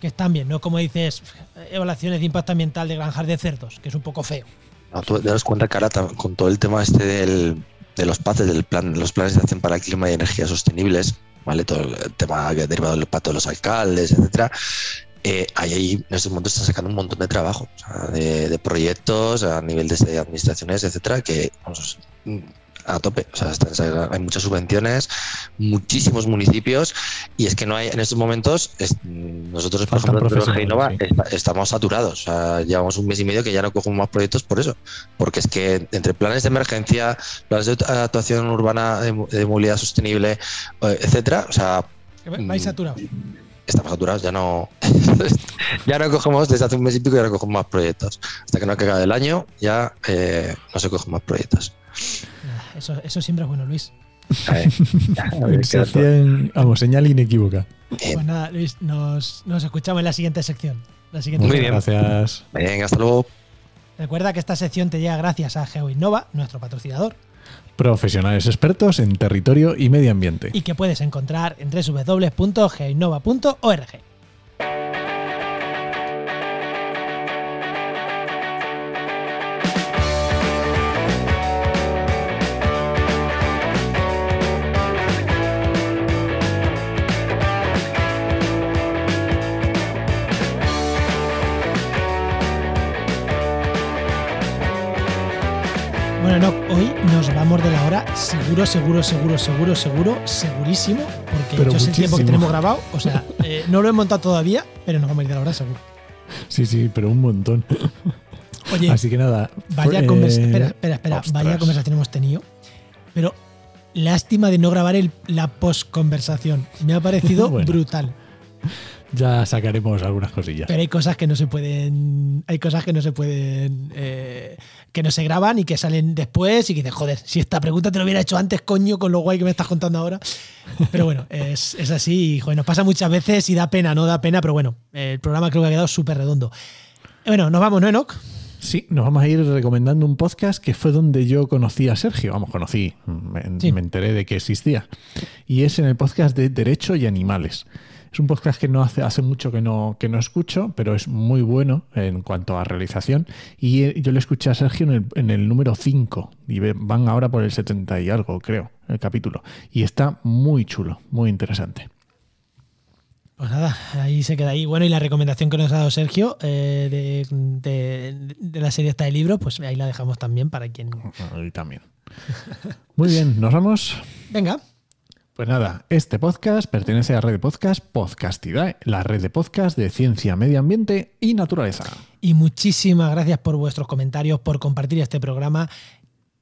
que están bien. No como dices, evaluaciones de impacto ambiental de granjas de cerdos, que es un poco feo. No, tú te das cuenta que con todo el tema este del, de los PACs, del plan, los planes de acción para el clima y energías sostenibles, ¿vale? Todo el tema que derivado del pacto de los alcaldes, etcétera. Eh, ahí, en estos momentos están sacando un montón de trabajo, de, proyectos a nivel de administraciones, etcétera, que vamos, a tope. O sea, hay muchas subvenciones, muchísimos municipios, y es que no hay en estos momentos. es- nosotros, por Faltan ejemplo, profesionales, Genova, esta- estamos saturados. O sea, llevamos un mes y medio que ya no cogemos más proyectos por eso. Porque es que entre planes de emergencia, planes de actuación urbana de, de movilidad sostenible, eh, etcétera, o sea, vais Mm. saturados. estamos saturados, ya no. ya no cogemos, desde hace un mes y pico, ya no cogemos más proyectos. Hasta que no acabe el año, ya eh, no se cogen más proyectos. Eso, eso siempre es bueno, Luis. Ya, a ver, Se queda todo. hacían, vamos, señal inequívoca. Bien. Pues nada, Luis, nos, nos escuchamos en la siguiente sección. La siguiente Muy sección. bien. Gracias. Venga, hasta luego. Recuerda que esta sección te llega gracias a GeoInnova, nuestro patrocinador, Profesionales expertos en territorio y medio ambiente. y que puedes encontrar en www.geoinnova.org. seguro, seguro, seguro, seguro, seguro, segurísimo, porque Pero yo sé el tiempo que tenemos grabado, o sea, eh, no lo he montado todavía, pero nos vamos a ir de la hora seguro. Sí, sí, pero un montón. Oye, Así que nada. vaya fue- conversación, eh, espera, espera, espera, ostras. vaya conversación hemos tenido, pero lástima de no grabar el, la post-conversación. Me ha parecido Bueno. brutal. Ya sacaremos algunas cosillas. Pero hay cosas que no se pueden. Hay cosas que no se pueden. eh, que no se graban y que salen después y que dices, joder, si esta pregunta te lo hubiera hecho antes, coño, con lo guay que me estás contando ahora. Pero bueno, es, es así y joder, nos pasa muchas veces y da pena, no da pena, pero bueno, el programa creo que ha quedado súper redondo. Eh, Bueno, nos vamos, ¿no, Enoch? Sí, nos vamos a ir recomendando un podcast que fue donde yo conocí a Sergio. Vamos, conocí, me, Sí. me enteré de que existía. Y es en el podcast de Derecho y Animales. Es un podcast que no hace, hace mucho que no, que no escucho, pero es muy bueno en cuanto a realización. Y eh, yo le escuché a Sergio en el, en el número 5 y van ahora por el 70 y algo, creo, el capítulo. Y está muy chulo, muy interesante. Pues nada, ahí se queda ahí. Bueno, y la recomendación que nos ha dado Sergio eh, de, de- de la serie esta de libros, pues ahí la dejamos también para quien. Y también. Muy bien, nos vamos. Venga, Pues nada, este podcast pertenece a la red de podcast Podcastidae, la red de podcast de ciencia, medio ambiente y naturaleza. y muchísimas gracias por vuestros comentarios, por compartir este programa,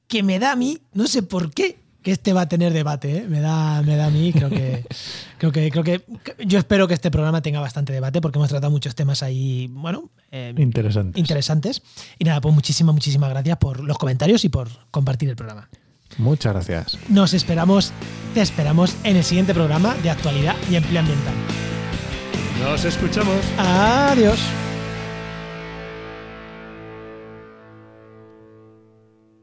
que me da a mí, no sé por qué, que este va a tener debate, ¿eh? me da, me da a mí, creo que, creo que, creo que, yo espero que este programa tenga bastante debate, porque hemos tratado muchos temas ahí, bueno, eh, Interesante. interesantes. Y nada, pues muchísimas, muchísimas gracias por los comentarios y por compartir el programa. Muchas gracias. Nos esperamos, te esperamos en el siguiente programa de actualidad y empleo ambiental. Nos escuchamos. Adiós.